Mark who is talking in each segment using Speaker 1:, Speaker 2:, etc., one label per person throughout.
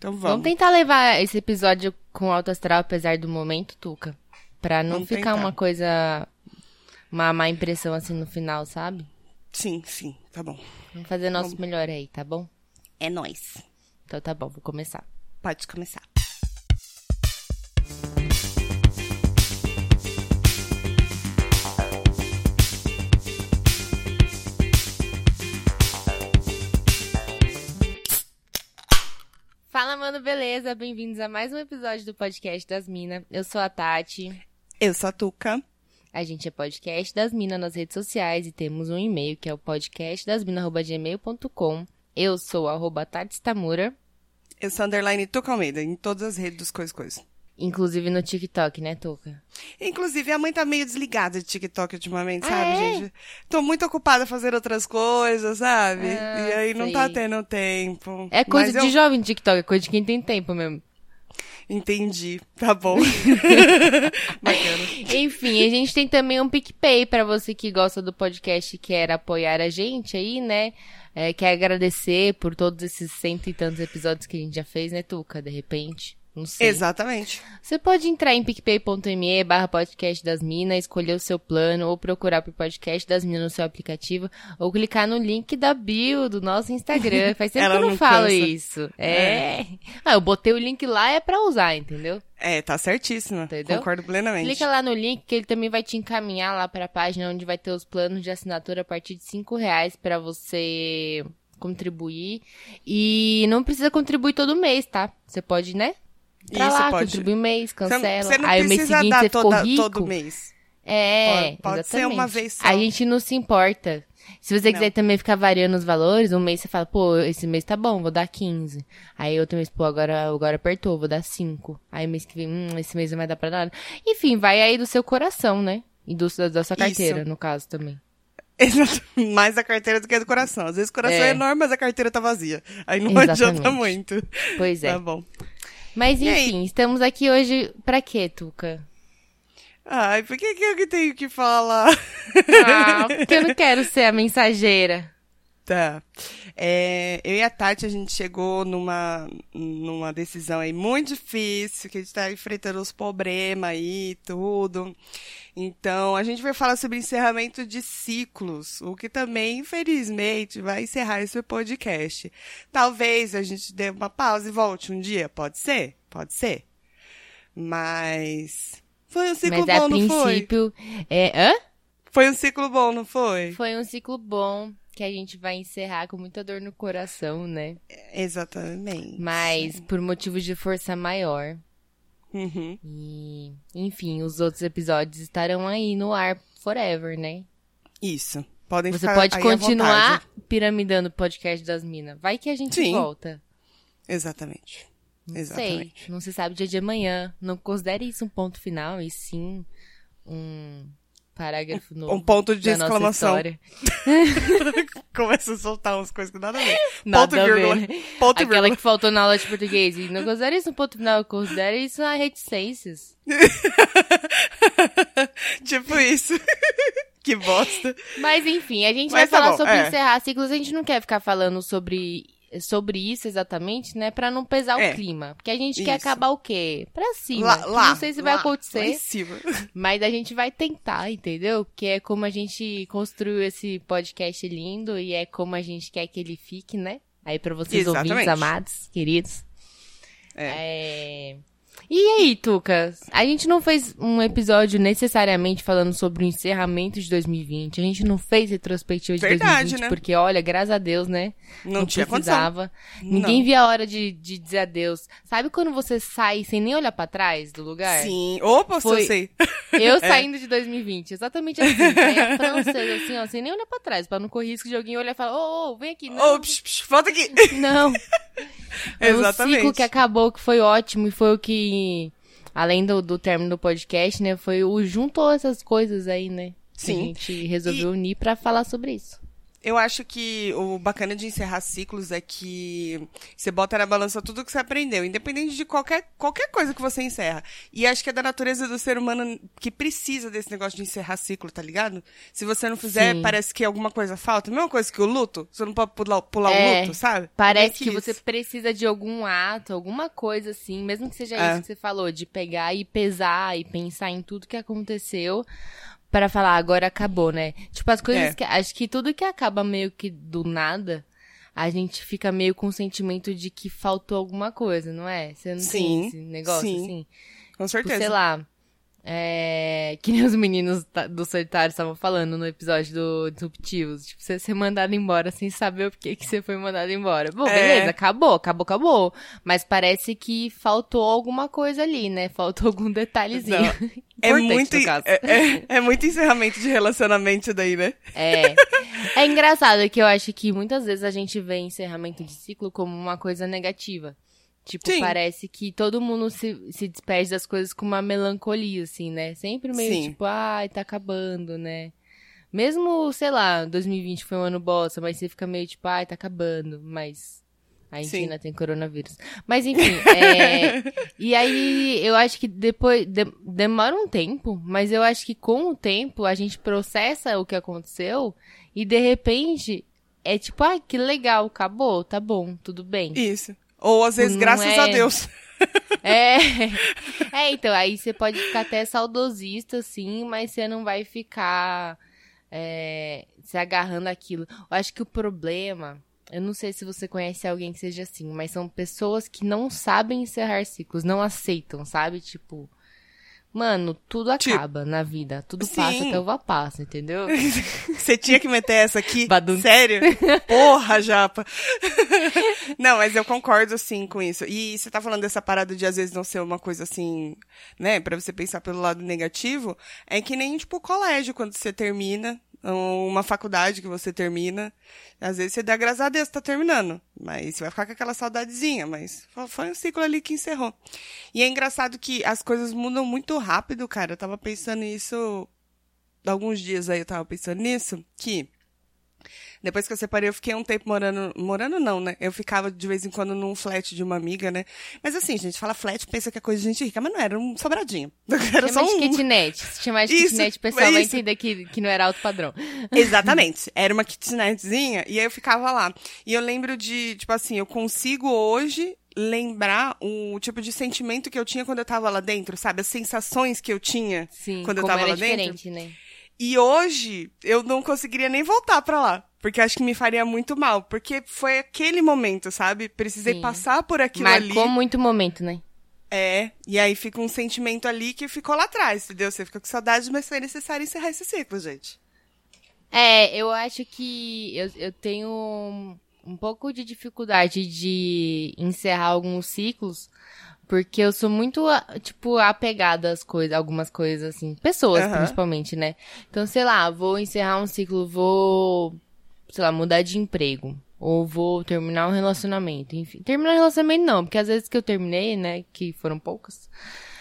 Speaker 1: Então vamos.
Speaker 2: Vamos tentar levar esse episódio com alto astral, apesar do momento, Tuca. Pra não
Speaker 1: Vamos
Speaker 2: ficar
Speaker 1: tentar.
Speaker 2: uma coisa. Uma má impressão assim no final, sabe?
Speaker 1: Sim, sim, tá bom.
Speaker 2: Vamos fazer nosso melhor aí, tá bom?
Speaker 1: É nóis.
Speaker 2: Então tá bom, vou começar.
Speaker 1: Pode começar.
Speaker 2: Mano, beleza? Bem-vindos a mais um episódio do podcast das Minas. Eu sou a Tati.
Speaker 1: Eu sou a Tuca.
Speaker 2: A gente é podcast das Minas nas redes sociais e temos um e-mail que é o podcastdasminas.gmail.com. Eu sou arroba Tati Tamura,
Speaker 1: Eu sou underline Tuca Almeida, em todas as redes dos Coisa Coisa.
Speaker 2: Inclusive no TikTok, né, Tuca?
Speaker 1: Inclusive, a mãe tá meio desligada de TikTok ultimamente,
Speaker 2: Ah,
Speaker 1: sabe,
Speaker 2: é?
Speaker 1: gente? Tô muito ocupada fazendo outras coisas, sabe?
Speaker 2: Ah,
Speaker 1: e aí não tá tendo tempo.
Speaker 2: É coisa
Speaker 1: Mas
Speaker 2: de
Speaker 1: eu
Speaker 2: jovem TikTok, é coisa de quem tem tempo mesmo.
Speaker 1: Entendi. Tá bom. Bacana.
Speaker 2: Enfim, a gente tem também um PicPay pra você que gosta do podcast e quer apoiar a gente aí, né? É, quer agradecer por todos esses cento e tantos episódios que a gente já fez, né, Tuca? De repente. Não sei.
Speaker 1: Exatamente.
Speaker 2: Você pode entrar em picpay.me barra podcast das minas, escolher o seu plano, ou procurar por podcast das minas no seu aplicativo, ou clicar no link da bio do nosso Instagram. Faz tempo
Speaker 1: Ela
Speaker 2: que eu não,
Speaker 1: não
Speaker 2: falo
Speaker 1: cansa.
Speaker 2: isso. É. Ah, eu botei o link lá é pra usar, entendeu?
Speaker 1: É, tá certíssima.
Speaker 2: Entendeu?
Speaker 1: Concordo plenamente.
Speaker 2: Clica lá no link que ele também vai te encaminhar lá para a página onde vai ter os planos de assinatura a partir de cinco reais para você contribuir. E não precisa contribuir todo mês, tá? Você pode, né? Entrar
Speaker 1: Isso,
Speaker 2: lá,
Speaker 1: pode.
Speaker 2: contribuir um mês, cancela.
Speaker 1: Você não
Speaker 2: Aí o mês seguinte
Speaker 1: dar
Speaker 2: você ficou
Speaker 1: toda,
Speaker 2: rico.
Speaker 1: todo mês.
Speaker 2: É,
Speaker 1: Pode- pode ser uma vez só.
Speaker 2: A gente não se importa. Se você quiser
Speaker 1: Não.
Speaker 2: também ficar variando os valores, um mês você fala, pô, esse mês tá bom, vou dar 15. Aí outro mês, pô, agora, agora apertou, vou dar 5. Aí mês que vem, hum, esse mês não vai dar pra nada. Enfim, vai aí do seu coração, né? E do, da sua carteira,
Speaker 1: Isso.
Speaker 2: no caso também.
Speaker 1: Mais a carteira do que a do coração. Às vezes o coração é,
Speaker 2: É.
Speaker 1: enorme, mas a carteira tá vazia. Aí não
Speaker 2: Exatamente.
Speaker 1: adianta muito.
Speaker 2: Pois é.
Speaker 1: Tá bom.
Speaker 2: Mas enfim, estamos aqui hoje pra quê, Tuca?
Speaker 1: Ai, por que, que eu que tenho que falar?
Speaker 2: Ah, porque eu não quero ser a mensageira.
Speaker 1: Tá. É, eu e a Tati, a gente chegou numa, numa decisão aí muito difícil, que a gente tá enfrentando os problemas aí e tudo. Então, a gente vai falar sobre encerramento de ciclos, o que também, infelizmente, vai encerrar esse podcast. Talvez a gente dê uma pausa e volte um dia, pode ser? Pode ser. Mas... Foi um ciclo
Speaker 2: Mas
Speaker 1: bom,
Speaker 2: a
Speaker 1: não foi?
Speaker 2: princípio. É, hã?
Speaker 1: Foi um ciclo bom, não foi?
Speaker 2: Foi um ciclo bom que a gente vai encerrar com muita dor no coração, né?
Speaker 1: Exatamente.
Speaker 2: Mas por motivos de força maior.
Speaker 1: Uhum.
Speaker 2: E, enfim, os outros episódios estarão aí no ar forever, né?
Speaker 1: Isso. Podem
Speaker 2: Você pode continuar piramidando o podcast das minas. Vai que a gente
Speaker 1: Sim.
Speaker 2: volta.
Speaker 1: Exatamente.
Speaker 2: Não
Speaker 1: Exatamente.
Speaker 2: sei. Não se sabe o dia de amanhã. Não considere isso um ponto final, e sim um parágrafo novo.
Speaker 1: Um ponto de exclamação. Começa a soltar umas coisas que nada a ver.
Speaker 2: Nada
Speaker 1: ponto
Speaker 2: a
Speaker 1: vírgula. Ponto
Speaker 2: Aquela
Speaker 1: vírgula.
Speaker 2: que faltou na aula de português. E não considera isso um ponto final, considera isso uma reticências.
Speaker 1: tipo isso. que bosta.
Speaker 2: Mas enfim, a gente
Speaker 1: Mas
Speaker 2: vai
Speaker 1: tá
Speaker 2: falar
Speaker 1: bom,
Speaker 2: sobre
Speaker 1: é.
Speaker 2: encerrar ciclos. A gente não quer ficar falando sobre, sobre isso exatamente, né? Pra não pesar
Speaker 1: É.
Speaker 2: o clima. Porque a gente quer
Speaker 1: Isso.
Speaker 2: acabar o quê? Pra cima.
Speaker 1: Lá, lá,
Speaker 2: não sei se vai
Speaker 1: lá, Lá em
Speaker 2: acontecer,
Speaker 1: cima.
Speaker 2: mas a gente vai tentar, entendeu? Que é como a gente construiu esse podcast lindo e é como a gente quer que ele fique, né? Aí pra vocês
Speaker 1: Exatamente.
Speaker 2: ouvintes, amados, queridos.
Speaker 1: É.
Speaker 2: É. E aí, Tuca? A gente não fez um episódio necessariamente falando sobre o encerramento de 2020. A gente não fez retrospectiva de
Speaker 1: Verdade,
Speaker 2: 2020,
Speaker 1: né?
Speaker 2: porque, olha, graças a Deus, né?
Speaker 1: Não, tinha condição.
Speaker 2: precisava. Ninguém via a hora de, de dizer adeus. Sabe quando você sai sem nem olhar pra trás do lugar?
Speaker 1: Sim. Opa,
Speaker 2: Foi-
Speaker 1: eu sei.
Speaker 2: Eu
Speaker 1: É.
Speaker 2: saindo de 2020, exatamente assim. Saí a francesa, assim, ó, sem nem olhar pra trás, pra não correr risco de alguém olhar e falar, ô, ô, vem aqui. Não,
Speaker 1: Ô, psh, psh, volta aqui.
Speaker 2: não. Foi um
Speaker 1: Exatamente.
Speaker 2: ciclo que acabou, que foi ótimo e foi o que, além do, do término do podcast, né, foi o juntou essas coisas aí, né? Que
Speaker 1: Sim.
Speaker 2: a gente resolveu unir pra falar sobre isso.
Speaker 1: Eu acho que o bacana de encerrar ciclos é que você bota na balança tudo que você aprendeu, independente de qualquer, qualquer coisa que você encerra. E acho que é da natureza do ser humano que precisa desse negócio de encerrar ciclo, tá ligado? Se você não fizer,
Speaker 2: Sim.
Speaker 1: parece que alguma coisa falta. Mesma coisa que o luto, você não pode pular, pular
Speaker 2: É,
Speaker 1: o luto, sabe?
Speaker 2: Parece
Speaker 1: É
Speaker 2: que você precisa de algum ato, alguma coisa assim, mesmo que seja
Speaker 1: É.
Speaker 2: isso que você falou, de pegar e pesar e pensar em tudo que aconteceu pra falar, agora acabou, né? Tipo, as coisas
Speaker 1: É.
Speaker 2: que. Acho que tudo que acaba meio que do nada, a gente fica meio com o sentimento de que faltou alguma coisa, não é? Você não
Speaker 1: Sim,
Speaker 2: tem esse negócio
Speaker 1: sim,
Speaker 2: assim?
Speaker 1: Com
Speaker 2: Tipo,
Speaker 1: certeza.
Speaker 2: sei lá. É, que nem os meninos do solitário estavam falando no episódio do Disruptivos. Tipo, você ser mandado embora sem saber o porquê que você foi mandado embora. Bom,
Speaker 1: É.
Speaker 2: beleza, acabou, acabou, acabou. Mas parece que faltou alguma coisa ali, né? Faltou algum detalhezinho.
Speaker 1: É muito, é, é- é muito encerramento de relacionamento daí, né?
Speaker 2: É. É engraçado que eu acho que muitas vezes a gente vê encerramento de ciclo como uma coisa negativa. Tipo,
Speaker 1: Sim.
Speaker 2: parece que todo mundo se, se despede das coisas com uma melancolia, assim, né? Sempre meio
Speaker 1: Sim.
Speaker 2: tipo, ai, tá acabando, né? Mesmo, sei lá, 2020 foi um ano bosta, mas você fica meio tipo, ai, tá acabando, mas a ainda tem coronavírus. Mas enfim, é... e aí eu acho que depois de- demora um tempo, mas eu acho que com o tempo a gente processa o que aconteceu e de repente é tipo, ai, que legal, acabou, tá bom, tudo bem.
Speaker 1: Isso. Ou às vezes,
Speaker 2: Não
Speaker 1: graças
Speaker 2: é-
Speaker 1: a Deus.
Speaker 2: É. É, então, aí você pode ficar até saudosista, assim, mas você não vai ficar é, se agarrando aquilo. Eu acho que o problema. Eu não sei se você conhece alguém que seja assim, mas são pessoas que não sabem encerrar ciclos, não aceitam, sabe? Tipo, mano, tudo
Speaker 1: Tipo,
Speaker 2: acaba na vida, tudo passa
Speaker 1: sim.
Speaker 2: até uva passa, entendeu?
Speaker 1: Você tinha que meter essa aqui?
Speaker 2: Badum.
Speaker 1: Sério? Porra, japa. não, mas eu concordo, sim, com isso. E você tá falando dessa parada de, às vezes, não ser uma coisa assim, né, pra você pensar pelo lado negativo, é que nem, tipo, o colégio, quando você termina, uma faculdade que você termina, às vezes você dá graças a Deus tá terminando, mas você vai ficar com aquela saudadezinha, mas fo- foi um ciclo ali que encerrou. E é engraçado que as coisas mudam muito rápido, cara. Eu tava pensando nisso alguns dias aí eu tava pensando nisso, que depois que eu separei, eu fiquei um tempo morando. Morando não, né? Eu ficava de vez em quando num flat de uma amiga, né? Mas assim, gente, fala flat, pensa que é coisa de gente rica, mas não era um sobradinho. Era só
Speaker 2: de
Speaker 1: um.
Speaker 2: kitnet. Se chamar de
Speaker 1: Isso,
Speaker 2: kitnet, o pessoal vai
Speaker 1: isso.
Speaker 2: entender que, que não era alto padrão.
Speaker 1: Exatamente. Era uma kitnetzinha e aí eu ficava lá. E eu lembro de, tipo assim, eu consigo hoje lembrar o tipo de sentimento que eu tinha quando eu tava lá dentro, sabe? As sensações que eu tinha
Speaker 2: Sim,
Speaker 1: quando eu
Speaker 2: como
Speaker 1: tava
Speaker 2: era
Speaker 1: lá dentro.
Speaker 2: diferente, né?
Speaker 1: E hoje eu não conseguiria nem voltar pra lá. Porque acho que me faria muito mal. Porque foi aquele momento, sabe? Precisei
Speaker 2: Sim.
Speaker 1: passar por aquilo
Speaker 2: Marcou
Speaker 1: ali.
Speaker 2: muito momento, né?
Speaker 1: É. E aí fica um sentimento ali que ficou lá atrás, entendeu? Você fica com saudade, mas foi necessário encerrar esse ciclo, gente.
Speaker 2: É, eu acho que eu, eu tenho um, um pouco de dificuldade de encerrar alguns ciclos, porque eu sou muito, tipo, apegada às coisas, algumas coisas, assim. Pessoas,
Speaker 1: Aham.
Speaker 2: principalmente, né? Então, sei lá, vou encerrar um ciclo, vou, sei lá, mudar de emprego. Ou vou terminar um relacionamento, enfim. Terminar um relacionamento não, porque às vezes que eu terminei, né, que foram poucas,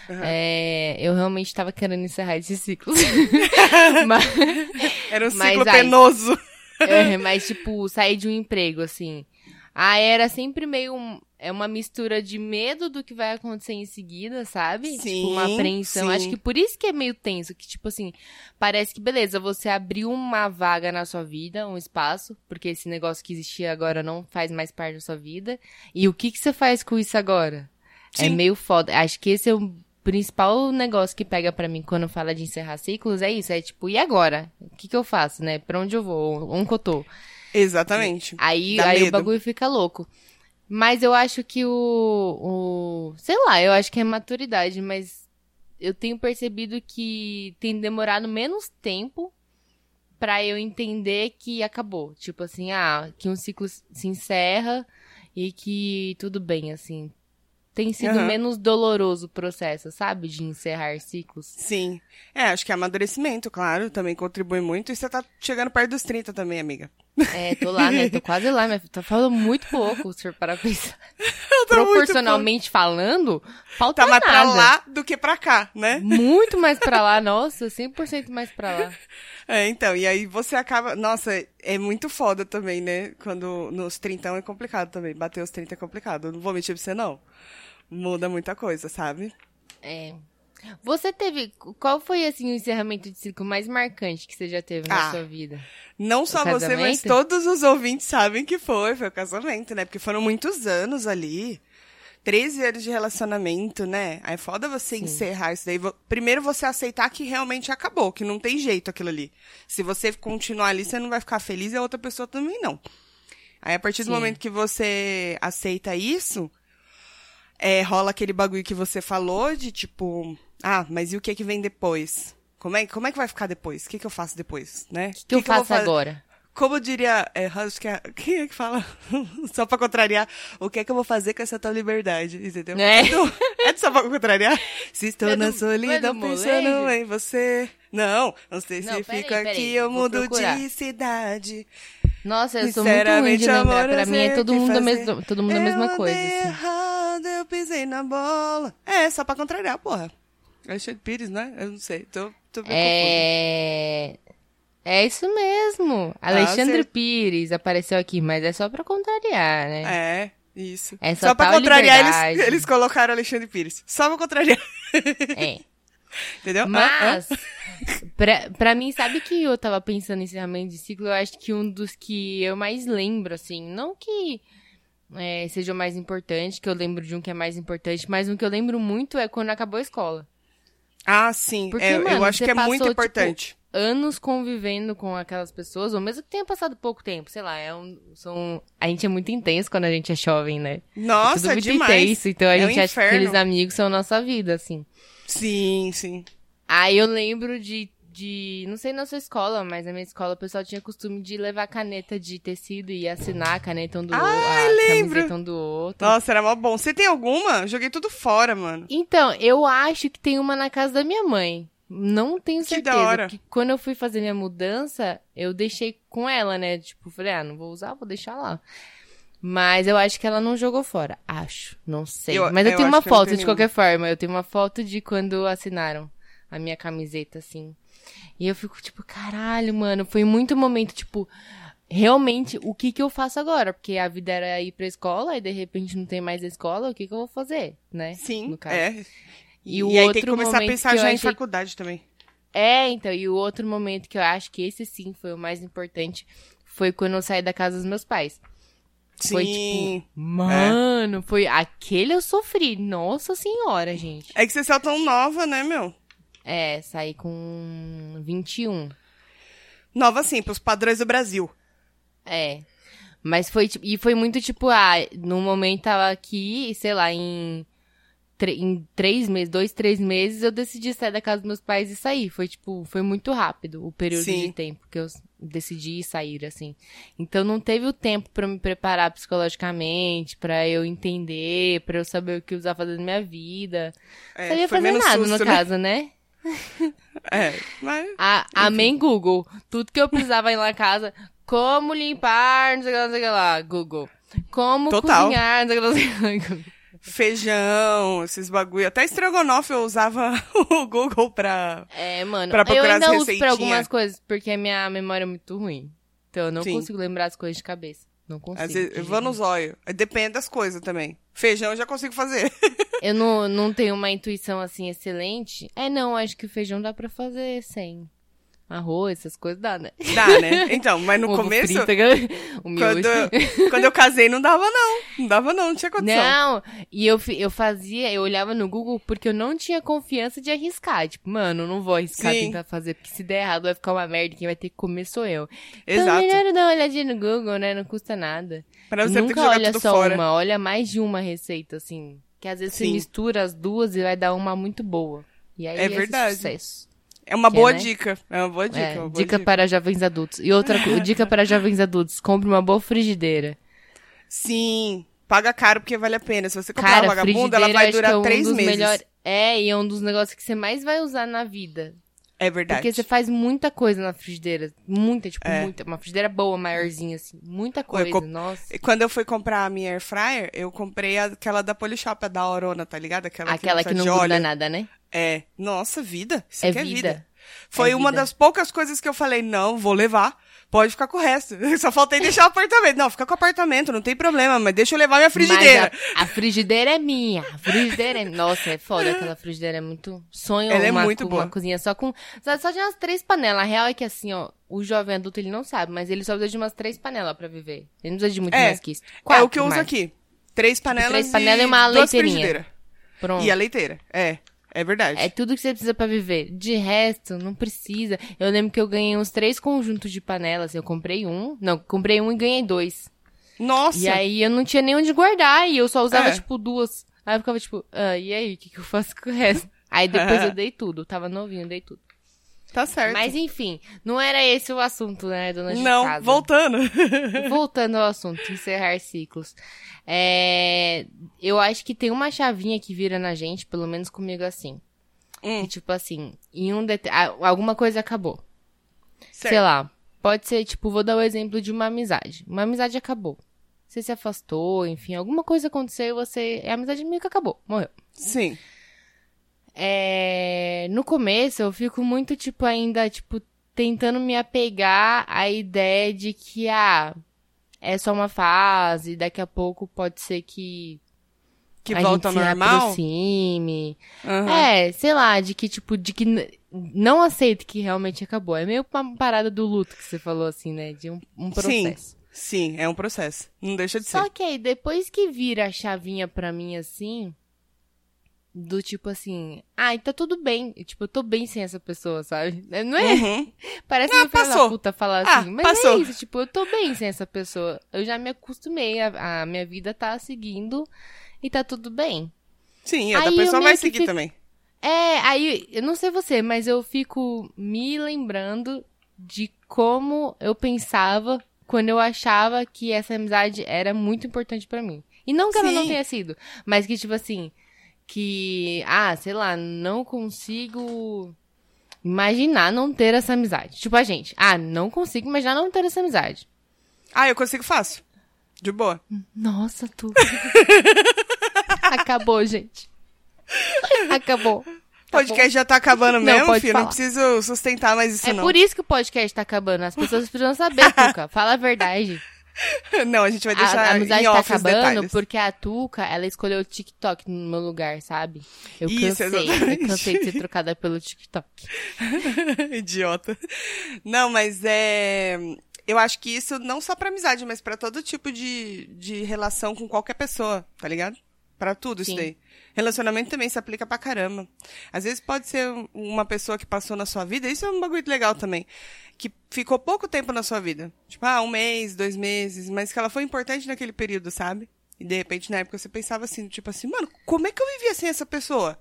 Speaker 1: Aham.
Speaker 2: é, eu realmente tava querendo encerrar esses ciclos. Mas...
Speaker 1: Era um
Speaker 2: Mas
Speaker 1: ciclo
Speaker 2: aí-
Speaker 1: penoso.
Speaker 2: É, mas, tipo, sair de um emprego, assim. Ah, era sempre meio. É uma mistura de medo do que vai acontecer em seguida, sabe?
Speaker 1: Sim,
Speaker 2: tipo, uma apreensão.
Speaker 1: sim.
Speaker 2: Acho que por isso que é meio tenso. Que, tipo assim, parece que, beleza, você abriu uma vaga na sua vida, um espaço, porque esse negócio que existia agora não faz mais parte da sua vida. E o que, que você faz com isso agora? É
Speaker 1: Sim.
Speaker 2: meio foda. Acho que esse é o principal negócio que pega pra mim quando fala de encerrar ciclos. É isso. É tipo, e agora? O que, que eu faço, né? Pra onde eu vou? Onde eu tô?
Speaker 1: Exatamente.
Speaker 2: Aí,
Speaker 1: Dá
Speaker 2: aí o bagulho fica louco. Mas eu acho que o, o. Sei lá, eu acho que é maturidade, mas eu tenho percebido que tem demorado menos tempo pra eu entender que acabou. Tipo assim, ah, que um ciclo se encerra e que tudo bem, assim. Tem sido
Speaker 1: Aham.
Speaker 2: menos doloroso o processo, sabe? De encerrar ciclos.
Speaker 1: Sim. É, acho que amadurecimento, claro, também contribui muito. E você tá chegando perto dos 30 também, amiga.
Speaker 2: É, tô lá, né? Tô quase lá, mas tô falando muito pouco, se for para pensar.
Speaker 1: Muito
Speaker 2: Proporcionalmente falando, falta
Speaker 1: Tá mais pra lá do que pra cá, né?
Speaker 2: Muito mais pra lá, nossa, 100% mais pra lá.
Speaker 1: É, então, e aí você acaba. Nossa, é muito foda também, né? Quando nos 30 é complicado também. Bater os 30 é complicado. Eu não vou mentir pra você, não. Muda muita coisa, sabe?
Speaker 2: É. Você teve. Qual foi, assim, o encerramento de ciclo mais marcante que você já teve na
Speaker 1: Ah,
Speaker 2: sua vida?
Speaker 1: Não só você, mas todos os ouvintes sabem que foi. Foi o casamento, né? Porque foram muitos anos ali. 13 anos de relacionamento, né? Aí é foda você encerrar isso daí. Primeiro você aceitar que realmente acabou, que não tem jeito aquilo ali. Se você continuar ali, você não vai ficar feliz e a outra pessoa também não. Aí a partir do
Speaker 2: Sim.
Speaker 1: momento que você aceita isso, é, rola aquele bagulho que você falou de tipo, ah, mas e o que que vem depois? Como é, como é que vai ficar depois? O que que eu faço depois, né?
Speaker 2: O que, que eu
Speaker 1: vou
Speaker 2: faço
Speaker 1: fa-
Speaker 2: agora?
Speaker 1: como diria, é, acho que é, quem é que fala? só pra contrariar, o que é que eu vou fazer com essa tua liberdade, entendeu?
Speaker 2: É.
Speaker 1: do- é só pra contrariar? Se estou
Speaker 2: É
Speaker 1: na
Speaker 2: do-
Speaker 1: solidão
Speaker 2: não é do
Speaker 1: pensando
Speaker 2: molejo?
Speaker 1: em você. Não, não sei se
Speaker 2: Não, peraí,
Speaker 1: fico aqui, eu mudo
Speaker 2: procurar.
Speaker 1: de cidade.
Speaker 2: Nossa, eu sou muito ruim de lembrar. Pra
Speaker 1: eu
Speaker 2: mim é todo
Speaker 1: que
Speaker 2: mundo,
Speaker 1: fazer.
Speaker 2: mesma, todo mundo a
Speaker 1: eu
Speaker 2: mesma coisa. assim.
Speaker 1: Errado, eu pisei na bola. É, só pra contrariar, porra. Alexandre Pires, né? Eu não sei, tô, tô bem.
Speaker 2: É. É isso mesmo. Alexandre
Speaker 1: você-
Speaker 2: Pires apareceu aqui, mas é só pra contrariar, né?
Speaker 1: É, isso.
Speaker 2: É
Speaker 1: só
Speaker 2: só
Speaker 1: pra contrariar, eles, eles colocaram Alexandre Pires. Só pra contrariar.
Speaker 2: É.
Speaker 1: Entendeu? Ah,
Speaker 2: Mas, pra, pra mim, sabe que eu tava pensando em encerramento de ciclo? Eu acho que um dos que eu mais lembro, assim, não que é, seja o mais importante, que eu lembro de um que é mais importante, mas um que eu lembro muito é quando acabou a escola.
Speaker 1: Ah, sim.
Speaker 2: Porque,
Speaker 1: É, eu
Speaker 2: mano,
Speaker 1: acho
Speaker 2: você
Speaker 1: que é muito
Speaker 2: passou,
Speaker 1: importante.
Speaker 2: Anos convivendo com aquelas pessoas, ou mesmo que tenha passado pouco tempo, sei lá, é um, são, a gente é muito intenso quando a gente é jovem, né?
Speaker 1: Nossa,
Speaker 2: Tudo
Speaker 1: é
Speaker 2: muito
Speaker 1: demais.
Speaker 2: intenso, então a
Speaker 1: É um
Speaker 2: gente acha que aqueles amigos são nossa vida, assim.
Speaker 1: Sim, sim.
Speaker 2: Aí eu lembro de, de. Não sei na sua escola, mas na minha escola o pessoal tinha costume de levar caneta de tecido e assinar a caneta um do
Speaker 1: Ai,
Speaker 2: outro. A
Speaker 1: lembro.
Speaker 2: camiseta um do outro.
Speaker 1: Nossa, era mó bom. Você tem alguma? Joguei tudo fora, mano.
Speaker 2: Então, eu acho que tem uma na casa da minha mãe. Não tenho
Speaker 1: Que
Speaker 2: certeza.
Speaker 1: da hora.
Speaker 2: Porque quando eu fui fazer minha mudança, eu deixei com ela, né? Tipo, falei, ah, não vou usar, vou deixar lá. Mas eu acho que ela não jogou fora. Acho. Não sei.
Speaker 1: Eu-
Speaker 2: Mas eu,
Speaker 1: eu
Speaker 2: tenho uma
Speaker 1: que
Speaker 2: foto, de qualquer forma. Eu tenho uma foto de quando assinaram a minha camiseta, assim. E eu fico, tipo, caralho, mano. Foi muito momento, tipo, realmente, o que que eu faço agora? Porque a vida era ir pra escola e de repente não tem mais escola, o que que eu vou fazer, né?
Speaker 1: Sim, é.
Speaker 2: E
Speaker 1: E,
Speaker 2: o
Speaker 1: aí tem
Speaker 2: outro
Speaker 1: que começar a pensar já em
Speaker 2: achei-
Speaker 1: faculdade também.
Speaker 2: É, então, e o outro momento que eu acho que esse sim foi o mais importante foi quando eu saí da casa dos meus pais.
Speaker 1: Sim.
Speaker 2: Foi tipo, mano, foi aquele eu sofri. Nossa senhora, gente.
Speaker 1: É que vocês são tão nova, né, meu?
Speaker 2: É, saí com 21.
Speaker 1: Nova, assim, pros padrões do Brasil.
Speaker 2: É. Mas foi, e foi muito tipo, ah, no momento tava aqui, sei lá, em, em três meses, dois, três meses, eu decidi sair da casa dos meus pais e sair. Foi, tipo, foi muito rápido o período
Speaker 1: Sim.
Speaker 2: de tempo que eu decidi sair, assim. Então não teve o tempo pra eu me preparar psicologicamente, pra eu entender, pra eu saber o que usar fazer na minha vida.
Speaker 1: É,
Speaker 2: não ia
Speaker 1: foi
Speaker 2: fazer nada,
Speaker 1: susto,
Speaker 2: no
Speaker 1: né?
Speaker 2: caso, né?
Speaker 1: É, mas...
Speaker 2: A, amém, Google. Tudo que eu precisava ir lá em casa. Como limpar, não sei o que lá, não sei o que lá. Google. Como
Speaker 1: Total.
Speaker 2: cozinhar, não sei o que lá, não sei o que lá.
Speaker 1: Feijão, esses bagulho. Até estrogonofe eu usava o Google pra...
Speaker 2: É, mano.
Speaker 1: Pra
Speaker 2: eu
Speaker 1: procurar
Speaker 2: ainda
Speaker 1: as
Speaker 2: uso pra algumas coisas, porque a minha memória é muito ruim. Então eu não
Speaker 1: Sim.
Speaker 2: consigo lembrar as coisas de cabeça. Não consigo.
Speaker 1: Às vezes, eu vou no zóio. Depende das coisas também. Feijão eu já consigo fazer.
Speaker 2: Eu não, não tenho uma intuição assim excelente. É, não, acho que o feijão dá pra fazer sem arroz, essas coisas dá, né?
Speaker 1: Dá, né? Então, mas no começo,
Speaker 2: frito,
Speaker 1: quando, quando eu casei, não dava não. Não dava não, não tinha condição.
Speaker 2: Não, e eu, eu fazia, eu olhava no Google porque eu não tinha confiança de arriscar. Tipo, mano, eu não vou arriscar
Speaker 1: Sim.
Speaker 2: tentar fazer, porque se der errado vai ficar uma merda, quem vai ter que comer sou eu. Então,
Speaker 1: Exato.
Speaker 2: melhor eu dar uma olhadinha no Google, né? Não custa nada.
Speaker 1: Pra você ter que
Speaker 2: Nunca
Speaker 1: jogar
Speaker 2: olha só
Speaker 1: fora.
Speaker 2: uma, olha mais de uma receita, assim. Que às vezes você
Speaker 1: Sim.
Speaker 2: mistura as duas e vai dar uma muito boa. E aí
Speaker 1: É
Speaker 2: esse
Speaker 1: verdade.
Speaker 2: sucesso.
Speaker 1: É uma
Speaker 2: Que
Speaker 1: boa
Speaker 2: né?
Speaker 1: dica. É uma boa dica.
Speaker 2: É,
Speaker 1: uma boa
Speaker 2: dica para jovens adultos. E outra dica para jovens adultos, compre uma boa frigideira.
Speaker 1: Sim. Paga caro porque vale a pena. Se você comprar
Speaker 2: Cara,
Speaker 1: uma vagabunda, ela vai durar
Speaker 2: que é um
Speaker 1: três meses.
Speaker 2: melhor- É, e é um dos negócios que você mais vai usar na vida.
Speaker 1: É verdade.
Speaker 2: Porque você faz muita coisa na frigideira. Muita, tipo,
Speaker 1: É.
Speaker 2: muita. Uma frigideira boa, maiorzinha, assim. Muita coisa,
Speaker 1: comp-
Speaker 2: nossa.
Speaker 1: E Quando eu fui comprar a minha air fryer, eu comprei aquela da Polishop, a da Orona, tá ligado? Aquela,
Speaker 2: Aquela que não
Speaker 1: precisa de
Speaker 2: gruda nada, né?
Speaker 1: É. Nossa, vida. Isso
Speaker 2: É
Speaker 1: aqui é
Speaker 2: vida.
Speaker 1: vida. Foi
Speaker 2: É
Speaker 1: uma
Speaker 2: vida.
Speaker 1: das poucas coisas que eu falei, não, vou levar. Pode ficar com o resto. Só faltei deixar o apartamento. Não, fica com o apartamento, não tem problema, mas deixa eu levar minha frigideira.
Speaker 2: A, a frigideira é minha. A frigideira é... Nossa, é foda. Aquela frigideira é muito... Sonho
Speaker 1: Ela é
Speaker 2: uma,
Speaker 1: muito
Speaker 2: co-
Speaker 1: boa.
Speaker 2: uma cozinha só com... Só, só de umas três panelas. A real é que assim, ó... O jovem adulto, ele não sabe, mas ele só precisa de umas três panelas pra viver. Ele não precisa de muito
Speaker 1: É,
Speaker 2: mais que isso.
Speaker 1: é
Speaker 2: Quatro,
Speaker 1: o que eu uso
Speaker 2: mais.
Speaker 1: aqui. Três panelas
Speaker 2: três panelas
Speaker 1: e
Speaker 2: e uma leiteirinha. Pronto.
Speaker 1: E a leiteira. É, é verdade.
Speaker 2: É tudo que você precisa pra viver. De resto, não precisa. Eu lembro que eu ganhei uns três conjuntos de panelas. Eu comprei um. Não, comprei um e ganhei dois.
Speaker 1: Nossa.
Speaker 2: E aí eu não tinha nem onde guardar. E eu só usava,
Speaker 1: É.
Speaker 2: tipo, duas. Aí eu ficava, tipo, ah, e aí, o que, que eu faço com o resto? Aí depois eu dei tudo. Tava novinho, dei tudo.
Speaker 1: Tá certo.
Speaker 2: Mas enfim, não era esse o assunto, né, dona de
Speaker 1: não,
Speaker 2: casa.
Speaker 1: voltando.
Speaker 2: Voltando ao assunto, encerrar ciclos. É, eu acho que tem uma chavinha que vira na gente, pelo menos comigo assim.
Speaker 1: Hum.
Speaker 2: Que, tipo assim, em um det... alguma coisa acabou.
Speaker 1: Certo.
Speaker 2: Sei lá, pode ser, tipo, vou dar o exemplo de uma amizade. Uma amizade acabou. Você se afastou, enfim, alguma coisa aconteceu e você. A amizade meio que acabou, morreu.
Speaker 1: Sim.
Speaker 2: É, no começo eu fico muito, tipo, ainda, tipo, tentando me apegar à ideia de que, ah, é só uma fase, daqui a pouco pode ser que
Speaker 1: Que
Speaker 2: a
Speaker 1: volta ao
Speaker 2: gente se
Speaker 1: normal.
Speaker 2: aproxime.
Speaker 1: Aham.
Speaker 2: É, sei lá, de que, tipo, de que não aceito que realmente acabou. É meio uma parada do luto que você falou, assim, né? De um, um processo.
Speaker 1: Sim, é um processo. Não deixa de
Speaker 2: Só
Speaker 1: ser.
Speaker 2: que aí, depois que vira a chavinha pra mim, assim, do tipo assim, ai, tá tudo bem. E, Tipo, eu tô bem sem essa pessoa, sabe? Não é?
Speaker 1: Uhum.
Speaker 2: Parece
Speaker 1: Ah,
Speaker 2: que
Speaker 1: passou.
Speaker 2: puta falar
Speaker 1: Ah,
Speaker 2: assim, mas
Speaker 1: passou.
Speaker 2: é isso, tipo, eu tô bem sem essa pessoa. Eu já me acostumei, a, a minha vida tá seguindo e tá tudo bem.
Speaker 1: Sim, a pessoa vai seguir
Speaker 2: fico-
Speaker 1: também.
Speaker 2: É, aí, eu não sei você, mas eu fico me lembrando de como eu pensava quando eu achava que essa amizade era muito importante pra mim. E não que ela não
Speaker 1: Sim.
Speaker 2: tenha sido, mas que, tipo assim, que, ah, sei lá, não consigo imaginar não ter essa amizade. Tipo a gente, ah, não consigo imaginar não ter essa amizade.
Speaker 1: Ah, eu consigo fácil. De boa.
Speaker 2: Nossa, tu. Acabou, gente. Acabou.
Speaker 1: O podcast já tá acabando
Speaker 2: Não,
Speaker 1: mesmo,
Speaker 2: pode
Speaker 1: filho.
Speaker 2: falar.
Speaker 1: Não preciso sustentar mais isso,
Speaker 2: É
Speaker 1: não.
Speaker 2: por isso que o podcast tá acabando. As pessoas precisam saber, Tuca. Fala a verdade.
Speaker 1: Não, a gente vai
Speaker 2: A,
Speaker 1: deixar
Speaker 2: a amizade
Speaker 1: em
Speaker 2: tá acabando porque a Tuca, ela escolheu o TikTok no meu lugar, sabe? Eu
Speaker 1: Isso,
Speaker 2: cansei.
Speaker 1: exatamente.
Speaker 2: Eu cansei de ser trocada pelo TikTok.
Speaker 1: Idiota. Não, mas é. Eu acho que isso não só pra amizade, mas pra todo tipo de, de relação com qualquer pessoa, tá ligado? Pra tudo isso
Speaker 2: Sim.
Speaker 1: daí. Relacionamento também se aplica pra caramba. Às vezes pode ser um- uma pessoa que passou na sua vida, isso é um bagulho legal também. Que ficou pouco tempo na sua vida. Tipo, ah, um mês, dois meses, mas que ela foi importante naquele período, sabe? E de repente, na época, você pensava assim, tipo assim, mano, como é que eu vivia sem essa pessoa?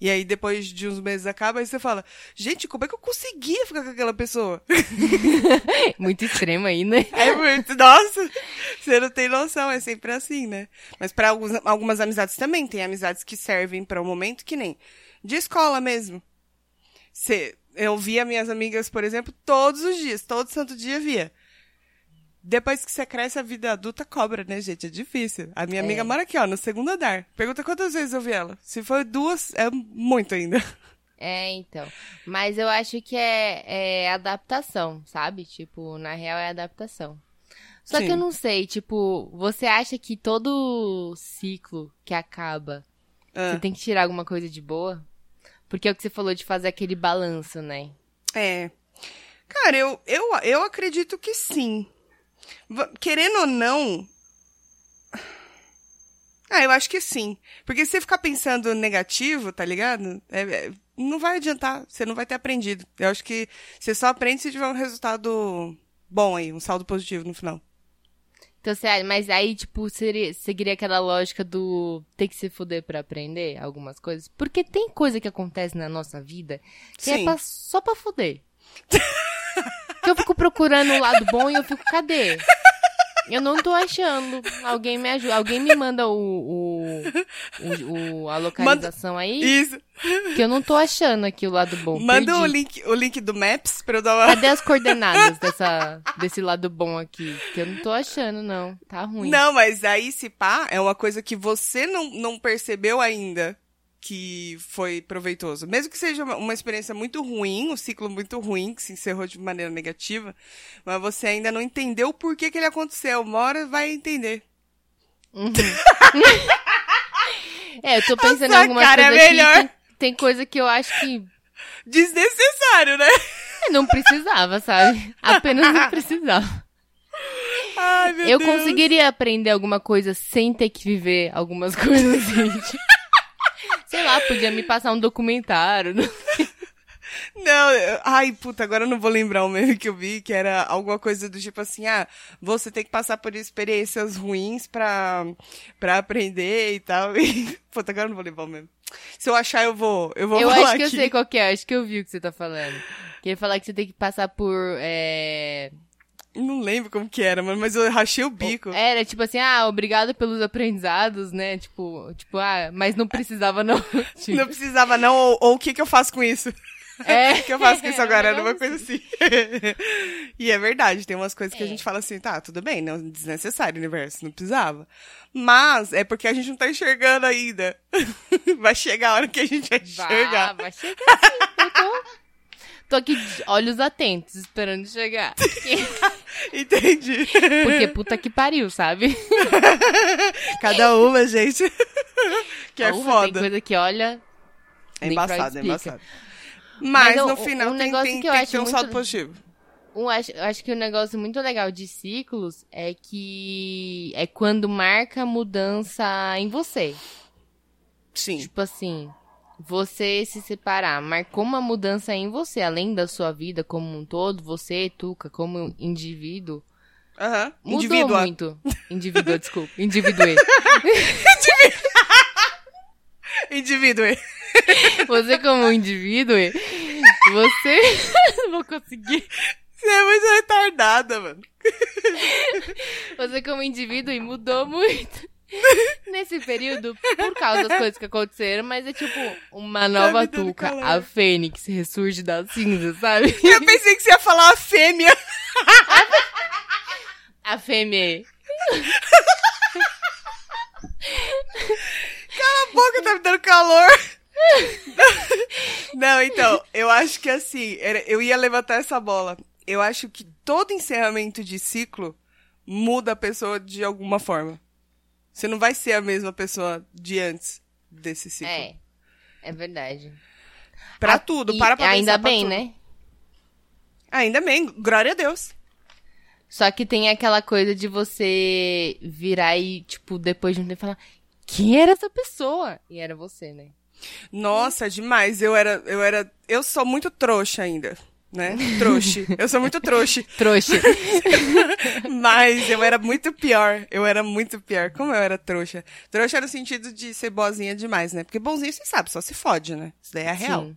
Speaker 1: E aí, depois de uns meses acaba, aí você fala, gente, como é que eu conseguia ficar com aquela pessoa?
Speaker 2: Muito extremo aí, né?
Speaker 1: É muito, nossa, você não tem noção, é sempre assim, né? Mas para algumas amizades também, tem amizades que servem para um momento que nem de escola mesmo. Você, eu via minhas amigas, por exemplo, todos os dias, todo santo dia via. Depois que você cresce, a vida adulta cobra, né, gente? É difícil. A minha
Speaker 2: É.
Speaker 1: amiga mora aqui, ó, no segundo andar. Pergunta quantas vezes eu vi ela. Se for duas, é muito ainda.
Speaker 2: É, então. Mas eu acho que é, é adaptação, sabe? Tipo, na real é adaptação. Só
Speaker 1: Sim.
Speaker 2: que eu não sei, tipo, você acha que todo ciclo que acaba,
Speaker 1: Ah.
Speaker 2: você tem que tirar alguma coisa de boa? Porque é o que você falou de fazer aquele balanço, né?
Speaker 1: É. Cara, eu, eu, eu acredito que sim. Querendo ou não. Ah, eu acho que sim. Porque se você ficar pensando negativo, tá ligado? É- é- não vai adiantar. Você não vai ter aprendido. Eu acho que você só aprende se tiver um resultado bom aí, um saldo positivo no final.
Speaker 2: Então, você, mas aí, tipo, seria, seguiria aquela lógica do ter que se fuder pra aprender algumas coisas? Porque tem coisa que acontece na nossa vida que é
Speaker 1: Sim.
Speaker 2: pra- só pra fuder. eu fico procurando o lado bom e eu fico, cadê? Eu não tô achando. Alguém me ajuda. Alguém me manda o, o, o, o- a localização aí.
Speaker 1: Isso.
Speaker 2: Que eu não tô achando aqui o lado bom.
Speaker 1: Manda o link, o link do Maps pra eu dar uma.
Speaker 2: Cadê as coordenadas dessa, desse lado bom aqui? Que eu não tô achando, não. Tá ruim.
Speaker 1: Não, mas aí se pá, é uma coisa que você não, não percebeu ainda que foi proveitoso. Mesmo que seja uma, experiência muito ruim, um ciclo muito ruim, que se encerrou de maneira negativa, mas você ainda não entendeu o porquê que ele aconteceu. Uma hora vai entender.
Speaker 2: É, eu tô pensando em algumas
Speaker 1: cara é
Speaker 2: coisas
Speaker 1: melhor.
Speaker 2: Tem, tem coisa que eu acho que
Speaker 1: Desnecessário, né?
Speaker 2: não precisava, sabe? Apenas não precisava.
Speaker 1: Ai, meu
Speaker 2: Eu
Speaker 1: Deus.
Speaker 2: conseguiria aprender alguma coisa sem ter que viver algumas coisas, gente. Sei lá, podia me passar um documentário. né?
Speaker 1: Não, eu- ai, puta, agora eu não vou lembrar o meme que eu vi, que era alguma coisa do tipo assim, ah, você tem que passar por experiências ruins pra, pra aprender e tal. E, puta, agora eu não vou lembrar o meme. Se eu achar, eu vou, eu vou
Speaker 2: Eu
Speaker 1: falar
Speaker 2: acho que eu
Speaker 1: aqui.
Speaker 2: sei qual que é, acho que eu vi o que você tá falando. Que ele falar que você tem que passar por. É...
Speaker 1: Não lembro como que era, mano, mas eu rachei o bico.
Speaker 2: Era tipo assim, ah, obrigado pelos aprendizados, né? Tipo, tipo, ah, mas não precisava não. Tipo,
Speaker 1: Não precisava não, ou, ou o que que eu faço com isso?
Speaker 2: é.
Speaker 1: O que eu faço com isso agora?
Speaker 2: É
Speaker 1: Era uma coisa assim. e é verdade, tem umas coisas que a
Speaker 2: É.
Speaker 1: gente fala assim, tá, tudo bem, não desnecessário o universo, não precisava. Mas é porque a gente não tá enxergando ainda. Vai chegar a hora que a gente vai enxergar.
Speaker 2: vai chegar sim. Eu tô, tô aqui olhos atentos, esperando chegar.
Speaker 1: Entendi.
Speaker 2: Porque puta que pariu, sabe?
Speaker 1: Cada uma, gente. que é
Speaker 2: Porra, Tem
Speaker 1: foda.
Speaker 2: coisa que olha.
Speaker 1: É embaçado, é embaçado. Mas,
Speaker 2: Mas
Speaker 1: no final
Speaker 2: um
Speaker 1: tem,
Speaker 2: negócio
Speaker 1: tem,
Speaker 2: que eu
Speaker 1: tem
Speaker 2: acho
Speaker 1: ter um
Speaker 2: muito-
Speaker 1: saldo positivo.
Speaker 2: Um, acho, eu acho que um negócio muito legal de ciclos é que é quando marca mudança em você.
Speaker 1: Sim.
Speaker 2: Tipo assim, você se separar, marcou uma mudança em você, além da sua vida como um todo, você, Tuca, como indivíduo,
Speaker 1: Aham.
Speaker 2: mudou
Speaker 1: Indivídua.
Speaker 2: muito. Indivíduo, desculpa. Indivíduo.
Speaker 1: Indivíduo.
Speaker 2: Você como indivíduo, você... Não vou conseguir.
Speaker 1: Você é muito retardada, mano.
Speaker 2: Você como indivíduo mudou muito. Nesse período, por causa das coisas que aconteceram, mas é tipo uma nova
Speaker 1: me dando
Speaker 2: Tuca,
Speaker 1: calor.
Speaker 2: a Fênix ressurge das cinzas, sabe?
Speaker 1: Eu pensei que você ia falar a fêmea.
Speaker 2: A fêmea.
Speaker 1: Cala a boca, tá me dando calor. Não, então, eu acho que assim, eu ia levantar essa bola. Eu acho que todo encerramento de ciclo muda a pessoa de alguma forma. Você não vai ser a mesma pessoa de antes desse ciclo.
Speaker 2: É, é verdade.
Speaker 1: Pra
Speaker 2: Ah,
Speaker 1: tudo, para pra
Speaker 2: Ainda
Speaker 1: pra
Speaker 2: bem,
Speaker 1: tudo.
Speaker 2: né?
Speaker 1: Ainda bem, glória a Deus.
Speaker 2: Só que tem aquela coisa de você virar e, tipo, depois de um tempo falar, quem era essa pessoa? E era você, né?
Speaker 1: Nossa, demais. Eu era, eu era, eu sou muito trouxa ainda, né? Trouxe. Eu sou muito trouxa.
Speaker 2: Trouxa.
Speaker 1: Mas eu era muito pior. Eu era muito pior. Como eu era trouxa? Trouxa no sentido de ser boazinha demais, né? Porque bonzinho, você sabe, só se fode, né? Isso daí é real.
Speaker 2: Sim.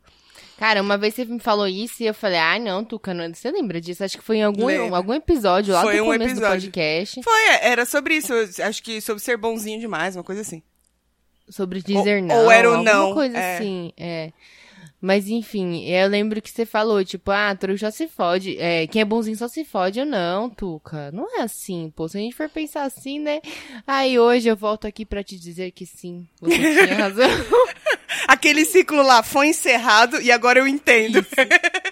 Speaker 2: Cara, uma vez você me falou isso e eu falei, ah, não, Tuca, não... você lembra disso? Acho que foi em algum, algum episódio lá
Speaker 1: Foi
Speaker 2: do
Speaker 1: um
Speaker 2: começo
Speaker 1: episódio.
Speaker 2: do podcast.
Speaker 1: Foi, é, era sobre isso. Acho que sobre ser bonzinho demais, uma coisa assim.
Speaker 2: Sobre dizer
Speaker 1: Ou-
Speaker 2: não.
Speaker 1: ou era o
Speaker 2: alguma
Speaker 1: não,
Speaker 2: coisa
Speaker 1: é.
Speaker 2: assim, é. Mas enfim, eu lembro que você falou, tipo, ah, trouxa se fode. É, quem é bonzinho só se fode. Eu não, Tuca. Não é assim, pô. Se a gente for pensar assim, né? Aí hoje eu volto aqui pra te dizer que sim, você tinha razão.
Speaker 1: Aquele ciclo lá foi encerrado e agora eu entendo.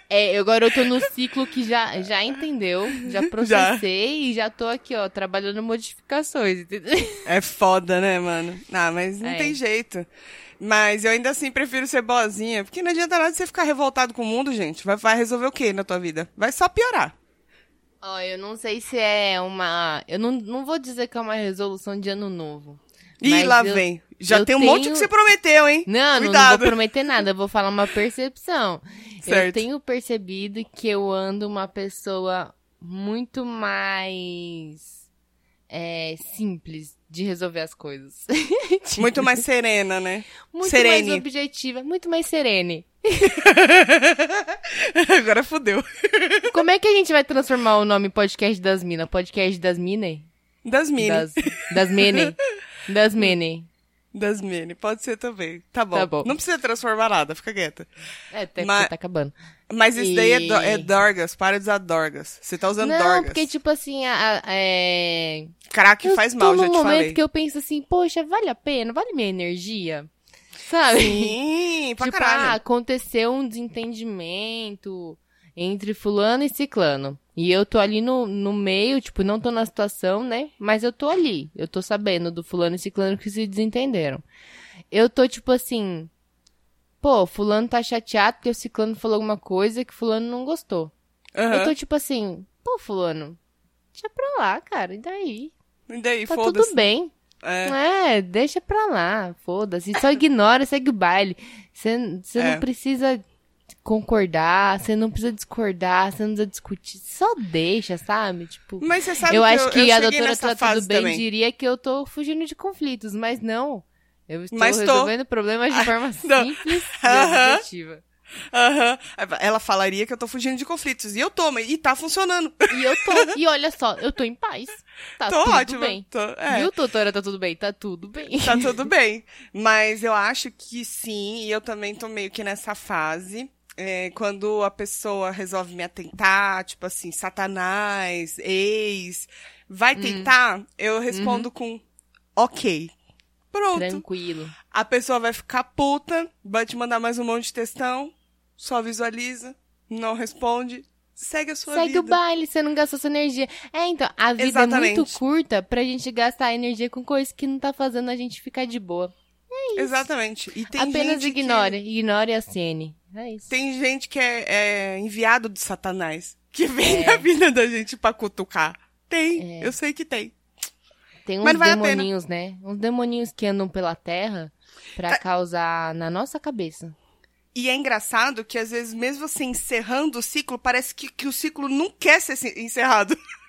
Speaker 2: É, agora eu tô no ciclo que já, já entendeu, já processei e já tô aqui, ó, trabalhando modificações, entendeu?
Speaker 1: É foda, né, mano? Ah, mas não
Speaker 2: É.
Speaker 1: tem jeito. Mas eu ainda assim prefiro ser boazinha, porque não adianta nada você ficar revoltado com o mundo, gente. Vai, vai resolver o quê na tua vida? Vai só piorar.
Speaker 2: Ó, eu não sei se é uma. Eu não, não vou dizer que é uma resolução de ano novo.
Speaker 1: Ih, lá
Speaker 2: eu-
Speaker 1: vem. Já
Speaker 2: eu
Speaker 1: tem um monte
Speaker 2: tenho-
Speaker 1: que você prometeu, hein?
Speaker 2: Não, não, não vou prometer nada, eu vou falar uma percepção. Eu
Speaker 1: Certo.
Speaker 2: tenho percebido que eu ando uma pessoa muito mais é, simples de resolver as coisas.
Speaker 1: Muito mais serena, né?
Speaker 2: muito
Speaker 1: serene.
Speaker 2: mais objetiva, muito mais serene.
Speaker 1: Agora fudeu.
Speaker 2: Como é que a gente vai transformar o nome podcast das minas? Podcast das minas?
Speaker 1: Das mini.
Speaker 2: Das, das mini. Das mini.
Speaker 1: Das mini. Pode ser também. Tá bom.
Speaker 2: Tá bom.
Speaker 1: Não precisa transformar nada, fica quieta.
Speaker 2: É, até
Speaker 1: Mas-
Speaker 2: que tá acabando.
Speaker 1: Mas isso daí é,
Speaker 2: E-
Speaker 1: do- é Dorgas. Para de usar Dorgas. Você tá usando
Speaker 2: Não,
Speaker 1: Dorgas.
Speaker 2: porque, tipo assim, a, a- é...
Speaker 1: Crack
Speaker 2: eu
Speaker 1: faz mal, já te
Speaker 2: momento
Speaker 1: falei.
Speaker 2: que eu penso assim, poxa, vale a pena? Vale minha energia? Sabe?
Speaker 1: Sim, pra
Speaker 2: tipo, ah,
Speaker 1: caralho.
Speaker 2: aconteceu um desentendimento entre fulano e ciclano. E eu tô ali no, no meio, tipo, não tô na situação, né? Mas eu tô ali. Eu tô sabendo do fulano e ciclano que se desentenderam. Eu tô, tipo assim... Pô, fulano tá chateado porque o ciclano falou alguma coisa que fulano não gostou.
Speaker 1: Aham.
Speaker 2: Eu tô, tipo assim... Pô, fulano, deixa pra lá, cara. E daí?
Speaker 1: E daí,
Speaker 2: Tá
Speaker 1: foda-se.
Speaker 2: tudo bem.
Speaker 1: É.
Speaker 2: É, deixa pra lá, foda-se. Só ignora, segue o baile. Você você
Speaker 1: É.
Speaker 2: não precisa concordar, você não precisa discordar, você não precisa discutir. Só deixa, sabe? Tipo,
Speaker 1: Mas você sabe
Speaker 2: eu
Speaker 1: que
Speaker 2: acho
Speaker 1: eu,
Speaker 2: que
Speaker 1: eu
Speaker 2: a doutora Tá Tudo Bem
Speaker 1: também.
Speaker 2: diria que eu tô fugindo de conflitos, mas não. Eu estou
Speaker 1: Mas tô.
Speaker 2: resolvendo problemas de forma
Speaker 1: não.
Speaker 2: simples e objetiva.
Speaker 1: Aham. Ela falaria que eu tô fugindo de conflitos. E eu tô, mas- e tá funcionando.
Speaker 2: E eu tô. E olha só, eu tô em paz. Tá
Speaker 1: tô
Speaker 2: tudo
Speaker 1: ótima.
Speaker 2: bem.
Speaker 1: Tô, é.
Speaker 2: Viu, doutora? Tá tudo bem? Tá tudo bem.
Speaker 1: Tá tudo bem. Mas eu acho que sim, e eu também tô meio que nessa fase. É, quando a pessoa resolve me atentar, tipo assim, satanás, ex, vai
Speaker 2: Hum.
Speaker 1: tentar, eu respondo
Speaker 2: Uhum.
Speaker 1: com ok. Pronto.
Speaker 2: Tranquilo.
Speaker 1: A pessoa vai ficar puta, vai te mandar mais um monte de textão, só visualiza, não responde, segue a sua
Speaker 2: Segue
Speaker 1: vida.
Speaker 2: o baile, você não gastou sua energia. É, então, a vida é
Speaker 1: Exatamente.
Speaker 2: muito curta pra gente gastar energia com coisas que não tá fazendo a gente ficar de boa.
Speaker 1: Exatamente. E tem
Speaker 2: Apenas
Speaker 1: gente que-
Speaker 2: ignore. Ignore a cene. É isso.
Speaker 1: Tem gente que é, é enviado de Satanás, que vem
Speaker 2: É.
Speaker 1: na vida da gente pra cutucar. Tem, eu sei que tem.
Speaker 2: Tem uns demoninhos, né? Uns demoninhos que andam pela terra pra causar na nossa cabeça.
Speaker 1: E é engraçado que, às vezes, mesmo você encerrando o ciclo, parece que, que o ciclo não quer ser se- encerrado.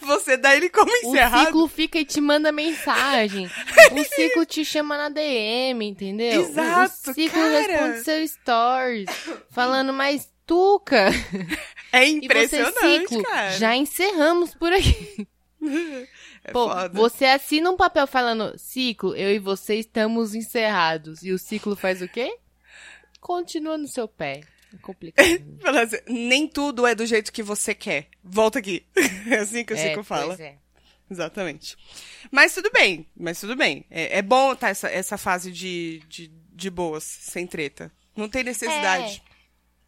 Speaker 1: Você dá ele como
Speaker 2: O
Speaker 1: encerrado.
Speaker 2: ciclo fica e te manda mensagem. o ciclo te chama na DM, entendeu? O-
Speaker 1: Exato,
Speaker 2: O ciclo
Speaker 1: cara.
Speaker 2: responde seu stories. Falando, mas Tuca.
Speaker 1: É
Speaker 2: E você,
Speaker 1: impressionante,
Speaker 2: ciclo,
Speaker 1: cara.
Speaker 2: já encerramos por aqui.
Speaker 1: É
Speaker 2: Pô,
Speaker 1: foda.
Speaker 2: você assina um papel falando, ciclo, eu e você estamos encerrados. E o ciclo faz o quê? Continua no seu pé. É complicado.
Speaker 1: Assim, Nem tudo é do jeito que você quer. Volta aqui. É assim que o
Speaker 2: É,
Speaker 1: ciclo fala.
Speaker 2: pois é.
Speaker 1: Exatamente. Mas tudo bem, mas tudo bem. É, é bom tá essa, essa fase de, de, de boas, sem treta. Não tem necessidade.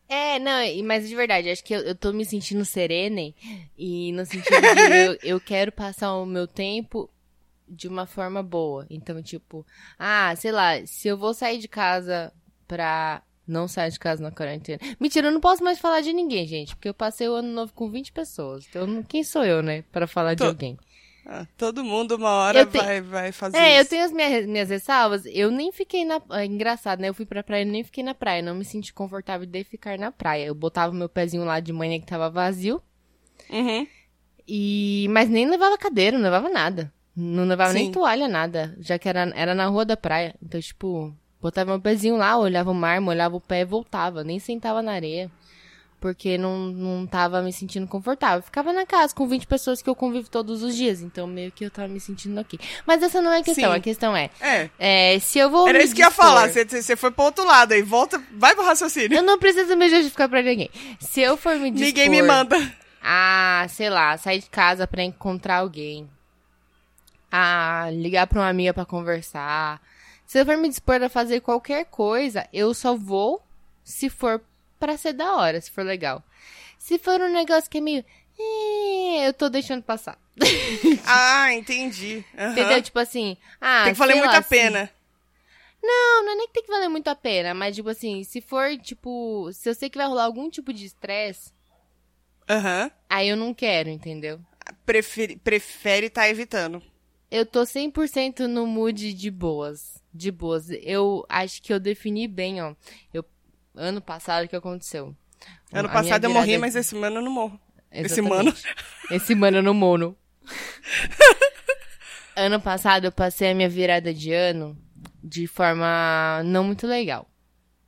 Speaker 2: É, não, e- mas de verdade, acho que eu, eu tô me sentindo serene e no sentido de eu, eu quero passar o meu tempo de uma forma boa. Então, tipo, ah, sei lá, se eu vou sair de casa pra não sair de casa na quarentena. Mentira, eu não posso mais falar de ninguém, gente, porque eu passei o ano novo com 20 pessoas. Então, quem sou eu, né, pra falar de alguém?
Speaker 1: Ah, todo mundo uma hora
Speaker 2: Eu te-
Speaker 1: vai, vai fazer
Speaker 2: É, eu
Speaker 1: isso.
Speaker 2: tenho as minhas, minhas ressalvas. Eu nem fiquei na. É engraçado, né? Eu fui pra praia e nem fiquei na praia. Não me senti confortável de ficar na praia. Eu botava meu pezinho lá de manhã que tava vazio.
Speaker 1: Uhum.
Speaker 2: E. Mas nem levava cadeira, não levava nada. Não levava nem
Speaker 1: Sim.
Speaker 2: toalha, nada. Já que era, era na rua da praia. Então, tipo, botava meu pezinho lá, olhava o mar, molhava o pé e voltava. Nem sentava na areia. Porque não, não tava me sentindo confortável. Ficava na casa com 20 pessoas que eu convivo todos os dias. Então, meio que eu tava me sentindo aqui. Mas essa não é a questão.
Speaker 1: Sim.
Speaker 2: A questão é.
Speaker 1: É.
Speaker 2: É, se eu vou.
Speaker 1: Era isso que eu ia falar. Você, foi pro outro lado aí. Volta, vai pro raciocínio.
Speaker 2: Eu não preciso me justificar pra ninguém. Se eu for me dispor
Speaker 1: Ninguém me manda.
Speaker 2: a, sei lá, sair de casa pra encontrar alguém, a ligar pra uma amiga pra conversar, se eu for me dispor a fazer qualquer coisa, eu só vou se for pra ser da hora, se for legal. Se for um negócio que é meio. "Eh", Eu tô deixando passar.
Speaker 1: Ah, entendi. Aham.
Speaker 2: Entendeu? Tipo assim. Ah,
Speaker 1: Tem que valer muito
Speaker 2: lá,
Speaker 1: a pena.
Speaker 2: Não, não é nem que tem que valer muito a pena, mas tipo assim, se for, tipo, se eu sei que vai rolar algum tipo de estresse,
Speaker 1: Aham.
Speaker 2: aí eu não quero, entendeu?
Speaker 1: Prefere, prefere tá evitando.
Speaker 2: Eu tô 100% no mood de boas, de boas. Eu acho que eu defini bem, ó. Eu, ano passado, o que aconteceu?
Speaker 1: Ano
Speaker 2: A
Speaker 1: passado eu morri, mas esse ano eu não morro. Esse
Speaker 2: Exatamente.
Speaker 1: mano.
Speaker 2: Esse mano no mono. ano passado eu passei a minha virada de ano de forma não muito legal.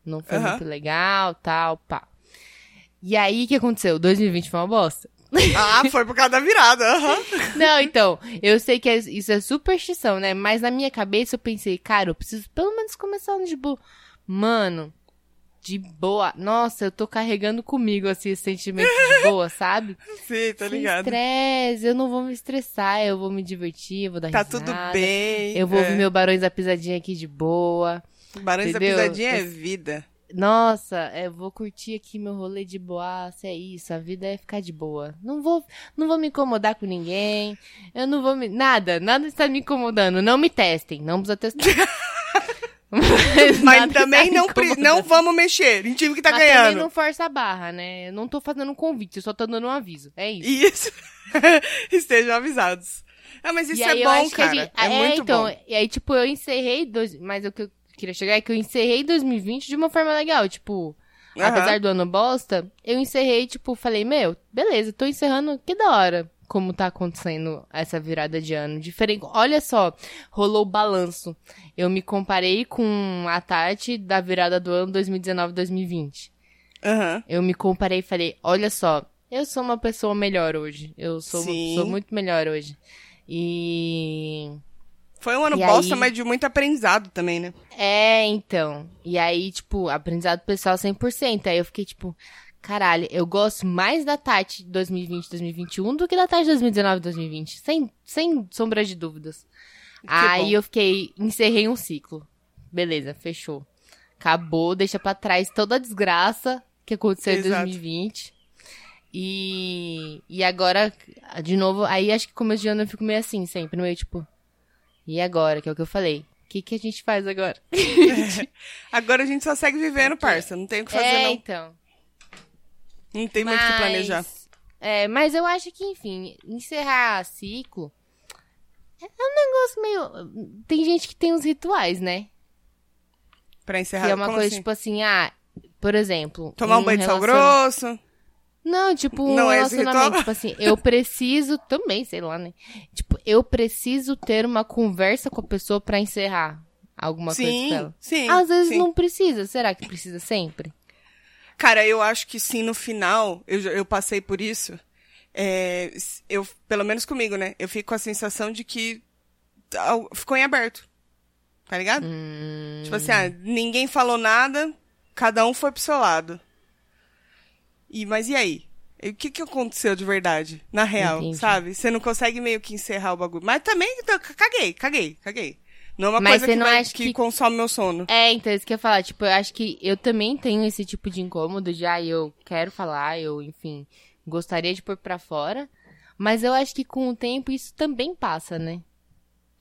Speaker 2: Não foi
Speaker 1: Aham.
Speaker 2: muito legal, tal, pá. E aí, o que aconteceu? 2020 foi uma bosta.
Speaker 1: Ah, foi por causa da virada. aham.
Speaker 2: Não, então, eu sei que é- isso é superstição, né? Mas na minha cabeça eu pensei, cara, eu preciso pelo menos começar de boa. Mano, de boa. Nossa, eu tô carregando comigo, assim, esse sentimento de boa, sabe?
Speaker 1: Sim, tá
Speaker 2: Sem
Speaker 1: ligado.
Speaker 2: estresse, eu não vou me estressar, eu vou me divertir, eu vou dar
Speaker 1: Tá
Speaker 2: risada.
Speaker 1: tudo bem.
Speaker 2: Eu vou
Speaker 1: é.
Speaker 2: ouvir meu Barões da Pisadinha aqui de boa.
Speaker 1: Barões da
Speaker 2: entendeu?
Speaker 1: Pisadinha é
Speaker 2: Esse-
Speaker 1: vida.
Speaker 2: Nossa, eu vou curtir aqui meu rolê de boaça, é isso, a vida é ficar de boa. Não vou, não vou me incomodar com ninguém, eu não vou me... Nada, nada está me incomodando, não me testem, não precisa testar.
Speaker 1: Mas
Speaker 2: Nada
Speaker 1: também não, não vamos mexer em time que tá
Speaker 2: Mas também
Speaker 1: ganhando.
Speaker 2: não força a barra, né? Eu não tô fazendo um convite, eu só tô dando um aviso, é isso.
Speaker 1: Isso. Estejam avisados. Ah, mas isso
Speaker 2: E
Speaker 1: é bom, cara.
Speaker 2: gente-
Speaker 1: É, muito
Speaker 2: então,
Speaker 1: bom.
Speaker 2: E aí, tipo, eu encerrei, dois... mas o que eu queria chegar é que eu encerrei 2020 de uma forma legal, tipo...
Speaker 1: Aham.
Speaker 2: Apesar do ano bosta, eu encerrei, tipo, falei, meu, beleza, tô encerrando, que da hora como tá acontecendo essa virada de ano. Diferente. Olha só, rolou o balanço. Eu me comparei com a Tati da virada do ano 2019-2020.
Speaker 1: Aham.
Speaker 2: Eu me comparei e falei, olha só, eu sou uma pessoa melhor hoje. Eu sou, sou muito melhor hoje. E
Speaker 1: Foi um ano
Speaker 2: E
Speaker 1: bosta,
Speaker 2: aí-
Speaker 1: mas de muito aprendizado também, né?
Speaker 2: É, então. E aí, tipo, aprendizado pessoal 100%. Aí eu fiquei, tipo, caralho, eu gosto mais da Tati de 2020, 2021 do que da Tati de 2019, 2020. Sem, sem sombra de dúvidas. aí
Speaker 1: bom.
Speaker 2: eu fiquei, encerrei um ciclo. Beleza, fechou. Acabou, deixa pra trás toda a desgraça que aconteceu em
Speaker 1: Exato.
Speaker 2: 2020. E, e agora, de novo, aí acho que começo de ano eu fico meio assim, sempre, meio tipo, e agora? Que é o que eu falei. O que, que a gente faz agora?
Speaker 1: Agora a gente só segue vivendo, parça. Não tem o que fazer,
Speaker 2: é,
Speaker 1: não.
Speaker 2: então.
Speaker 1: Não tem muito o que planejar.
Speaker 2: É, mas eu acho que, enfim, encerrar ciclo é um negócio meio. Tem gente que tem uns rituais, né?
Speaker 1: Pra encerrar.
Speaker 2: que é uma coisa
Speaker 1: assim?
Speaker 2: tipo assim, ah, por exemplo.
Speaker 1: Tomar um banho de sal
Speaker 2: relaciona-
Speaker 1: grosso.
Speaker 2: Não, tipo, um
Speaker 1: Não é esse
Speaker 2: relacionamento,
Speaker 1: ritual?
Speaker 2: tipo assim, eu preciso também, sei lá, né? Tipo, eu preciso ter uma conversa com a pessoa pra encerrar alguma coisa com
Speaker 1: sim,
Speaker 2: ela.
Speaker 1: sim.
Speaker 2: Às vezes
Speaker 1: sim.
Speaker 2: não precisa, será que precisa sempre?
Speaker 1: Cara, eu acho que sim, no final, eu, eu passei por isso. É, eu, pelo menos comigo, né? Eu fico com a sensação de que ficou em aberto. Tá ligado?
Speaker 2: Hum,
Speaker 1: Tipo assim, ah, ninguém falou nada, cada um foi pro seu lado. E, mas e aí? E O que, que aconteceu de verdade? Na real,
Speaker 2: Entendi.
Speaker 1: sabe? Você não consegue meio que encerrar o bagulho. Mas também, então, caguei, caguei, caguei. Não é uma
Speaker 2: Mas
Speaker 1: coisa
Speaker 2: você
Speaker 1: que,
Speaker 2: não
Speaker 1: vai-
Speaker 2: acha
Speaker 1: que
Speaker 2: que-
Speaker 1: consome meu sono.
Speaker 2: É, então, isso que eu ia falar. Tipo, eu acho que eu também tenho esse tipo de incômodo de, ah, eu quero falar, eu, enfim, gostaria de pôr pra fora. Mas eu acho que com o tempo isso também passa, né?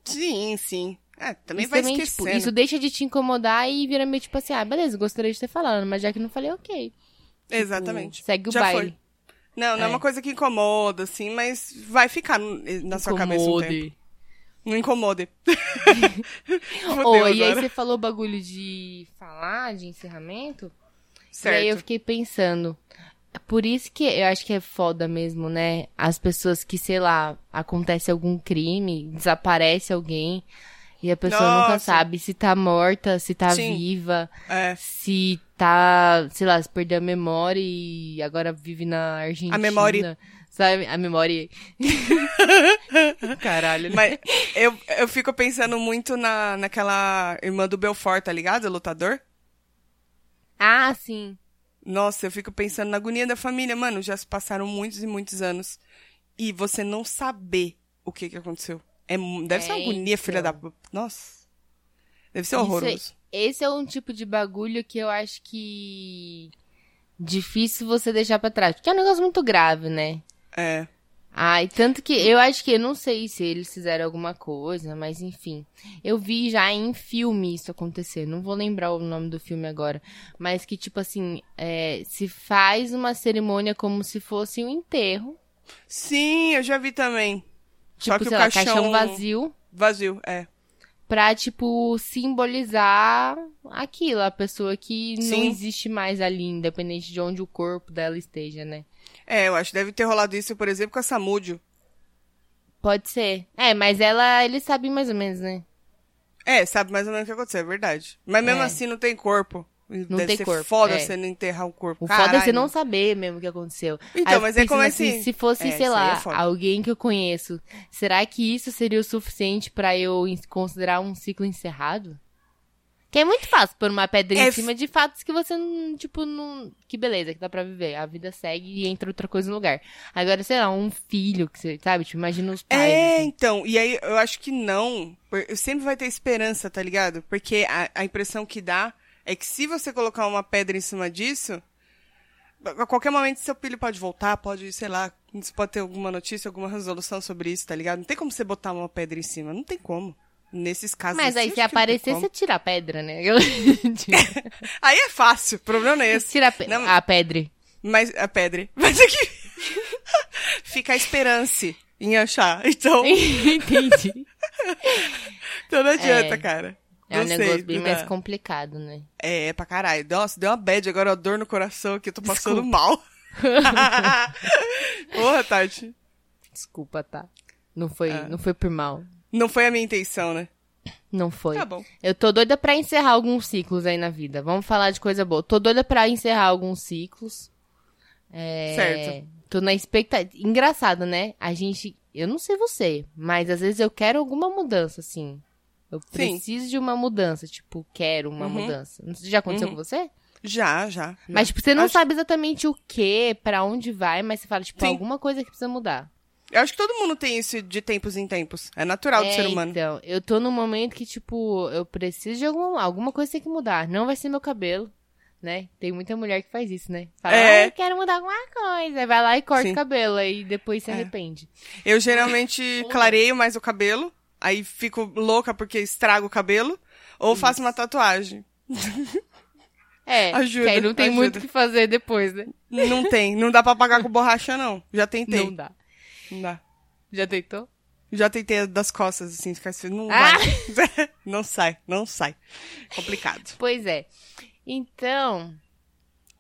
Speaker 1: Sim, sim. É, também
Speaker 2: isso
Speaker 1: vai
Speaker 2: também,
Speaker 1: esquecendo.
Speaker 2: tipo, isso deixa de te incomodar e vira meio tipo assim, ah, beleza, gostaria de ter falado, mas já que não falei, ok. Tipo,
Speaker 1: Exatamente.
Speaker 2: segue o
Speaker 1: Já
Speaker 2: baile.
Speaker 1: foi. Não, não é.
Speaker 2: É.
Speaker 1: uma coisa que incomoda, assim, mas vai ficar no- na sua cabeça um tempo.
Speaker 2: Incomode.
Speaker 1: Não incomode.
Speaker 2: Ô, e aí você falou bagulho de falar, de encerramento.
Speaker 1: Certo.
Speaker 2: E aí eu fiquei pensando. é Por isso que eu acho que é foda mesmo, né? As pessoas que, sei lá, acontece algum crime, desaparece alguém e a pessoa nunca
Speaker 1: Nossa.
Speaker 2: sabe se tá morta, se tá
Speaker 1: Sim.
Speaker 2: viva,
Speaker 1: É.
Speaker 2: se tá, sei lá, se perdeu a memória e agora vive na Argentina.
Speaker 1: A memória.
Speaker 2: Sabe? A memória. Caralho, né?
Speaker 1: Mas eu, eu fico pensando muito na, naquela irmã do Belfort, tá ligado? O lutador.
Speaker 2: Ah, sim.
Speaker 1: Nossa, eu fico pensando na agonia da família. Mano, já se passaram muitos e muitos anos. E você não saber o que que aconteceu. É, deve ser uma
Speaker 2: É,
Speaker 1: agonia, filha da...
Speaker 2: então.
Speaker 1: Nossa. Deve ser
Speaker 2: Isso
Speaker 1: horroroso.
Speaker 2: Esse é um tipo de bagulho que eu acho que difícil você deixar pra trás, porque é um negócio muito grave, né?
Speaker 1: É.
Speaker 2: Ai, tanto que eu acho que eu não sei se eles fizeram alguma coisa, mas enfim. Eu vi já em filme isso acontecer. Não vou lembrar o nome do filme agora. Mas que, tipo assim, é, se faz uma cerimônia como se fosse um enterro.
Speaker 1: Sim, eu já vi também. Só
Speaker 2: Tipo,
Speaker 1: que o
Speaker 2: lá,
Speaker 1: caixão...
Speaker 2: caixão vazio.
Speaker 1: Vazio, é.
Speaker 2: Pra, tipo, simbolizar aquilo, a pessoa que não
Speaker 1: Sim.
Speaker 2: existe mais ali, independente de onde o corpo dela esteja, né?
Speaker 1: É, eu acho que deve ter rolado isso, por exemplo, com a Samúdio.
Speaker 2: Pode ser. É, mas ela, eles sabem mais ou menos, né?
Speaker 1: É, sabe mais ou menos o que aconteceu, é verdade. Mas mesmo
Speaker 2: É.
Speaker 1: assim não tem corpo.
Speaker 2: Não
Speaker 1: Deve
Speaker 2: tem
Speaker 1: ser
Speaker 2: corpo,
Speaker 1: foda
Speaker 2: é.
Speaker 1: você não enterrar o corpo.
Speaker 2: O foda é você
Speaker 1: Caralho.
Speaker 2: não saber mesmo o que aconteceu.
Speaker 1: Então,
Speaker 2: Aí
Speaker 1: mas é como
Speaker 2: pensando
Speaker 1: assim-
Speaker 2: Se fosse,
Speaker 1: É,
Speaker 2: sei lá,
Speaker 1: é
Speaker 2: alguém que eu conheço, será que isso seria o suficiente pra eu considerar um ciclo encerrado? Que é muito fácil pôr uma pedra
Speaker 1: É
Speaker 2: em cima de fatos que você não, tipo, não. Que beleza, que dá pra viver. A vida segue e entra outra coisa no lugar. Agora, sei lá, um filho, que você, sabe? Tipo, imagina os pais.
Speaker 1: É,
Speaker 2: assim.
Speaker 1: então, e aí eu acho que não. Sempre vai ter esperança, tá ligado? Porque a, a impressão que dá é que se você colocar uma pedra em cima disso, a qualquer momento seu filho pode voltar, pode, sei lá, você pode ter alguma notícia, alguma resolução sobre isso, tá ligado? Não tem como você botar uma pedra em cima, não tem como. Nesses casos
Speaker 2: Mas aí, se aparecer, você tira a pedra, né?
Speaker 1: Aí é fácil, o problema é esse.
Speaker 2: tira a, pe
Speaker 1: Não.
Speaker 2: a pedra.
Speaker 1: Mas a pedra. Mas aqui fica a esperança em achar. Então,
Speaker 2: Entendi.
Speaker 1: então não adianta,
Speaker 2: É.
Speaker 1: cara.
Speaker 2: É um
Speaker 1: sei,
Speaker 2: negócio bem mais
Speaker 1: dá.
Speaker 2: complicado, né?
Speaker 1: É, pra caralho. Nossa, deu uma bad agora, uma dor no coração que eu tô passando
Speaker 2: Desculpa.
Speaker 1: mal. Porra, Tati.
Speaker 2: Desculpa, tá? Não foi,
Speaker 1: Ah.
Speaker 2: não foi por mal.
Speaker 1: Não foi a minha intenção, né?
Speaker 2: Não foi.
Speaker 1: Tá bom.
Speaker 2: Eu tô doida pra encerrar alguns ciclos aí na vida. Vamos falar de coisa boa. Tô doida pra encerrar alguns ciclos. É...
Speaker 1: Certo.
Speaker 2: Tô na expectativa. Engraçado, né? A gente. Eu não sei você, mas às vezes eu quero alguma mudança, assim. Eu preciso de uma mudança. Tipo, quero uma
Speaker 1: Uhum.
Speaker 2: mudança. Já aconteceu
Speaker 1: Uhum.
Speaker 2: com você?
Speaker 1: Já, já.
Speaker 2: Mas, tipo, você não
Speaker 1: Acho-
Speaker 2: sabe exatamente o que, pra onde vai, mas você fala, tipo,
Speaker 1: Sim.
Speaker 2: alguma coisa que precisa mudar.
Speaker 1: Eu acho que todo mundo tem isso de tempos em tempos. É natural do
Speaker 2: É,
Speaker 1: ser humano.
Speaker 2: Então, eu tô num momento que, tipo, eu preciso de alguma, alguma coisa tem que mudar. Não vai ser meu cabelo, né? Tem muita mulher que faz isso, né? Fala,
Speaker 1: É.
Speaker 2: ah, eu quero mudar alguma coisa. Aí vai lá e corta
Speaker 1: Sim.
Speaker 2: o cabelo, aí depois se
Speaker 1: É.
Speaker 2: arrepende.
Speaker 1: Eu geralmente clareio mais o cabelo, aí fico louca porque estrago o cabelo, ou faço uma tatuagem.
Speaker 2: É,
Speaker 1: Ajuda,
Speaker 2: que aí não tem
Speaker 1: ajuda.
Speaker 2: muito o que fazer depois, né?
Speaker 1: Não tem, não dá pra pagar com borracha, não. Já tentei.
Speaker 2: Não dá.
Speaker 1: Não dá.
Speaker 2: Já tentou?
Speaker 1: Já tentei das costas, assim, ficar assim, não
Speaker 2: Ah!
Speaker 1: vai. não sai, não sai. Complicado.
Speaker 2: Pois é. Então,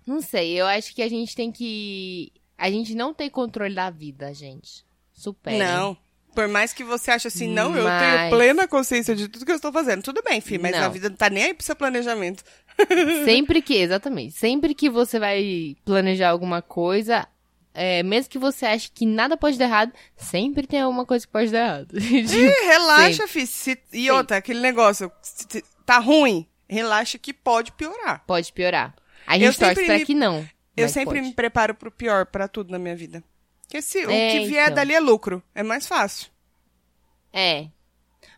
Speaker 2: não sei, eu acho que a gente tem que... A gente não tem controle da vida, gente. Supera.
Speaker 1: Não. Por mais que você ache assim, não, eu
Speaker 2: Mas-
Speaker 1: tenho plena consciência de tudo que eu estou fazendo. Tudo bem, filho, mas
Speaker 2: Não.
Speaker 1: a vida não tá nem aí pro seu planejamento.
Speaker 2: Sempre que, exatamente, sempre que você vai planejar alguma coisa, é, mesmo que você ache que nada pode dar errado, sempre tem alguma coisa que pode dar errado.
Speaker 1: Ih, relaxa, filho. Se- E outra, aquele negócio, se- tá ruim, relaxa que pode piorar.
Speaker 2: pode piorar. A
Speaker 1: Eu
Speaker 2: gente torce
Speaker 1: sempre
Speaker 2: pra
Speaker 1: me-
Speaker 2: que não.
Speaker 1: Eu sempre
Speaker 2: pode.
Speaker 1: me preparo pro pior pra tudo na minha vida. Porque se, o
Speaker 2: É,
Speaker 1: que vier
Speaker 2: então.
Speaker 1: dali é lucro. É mais fácil.
Speaker 2: É.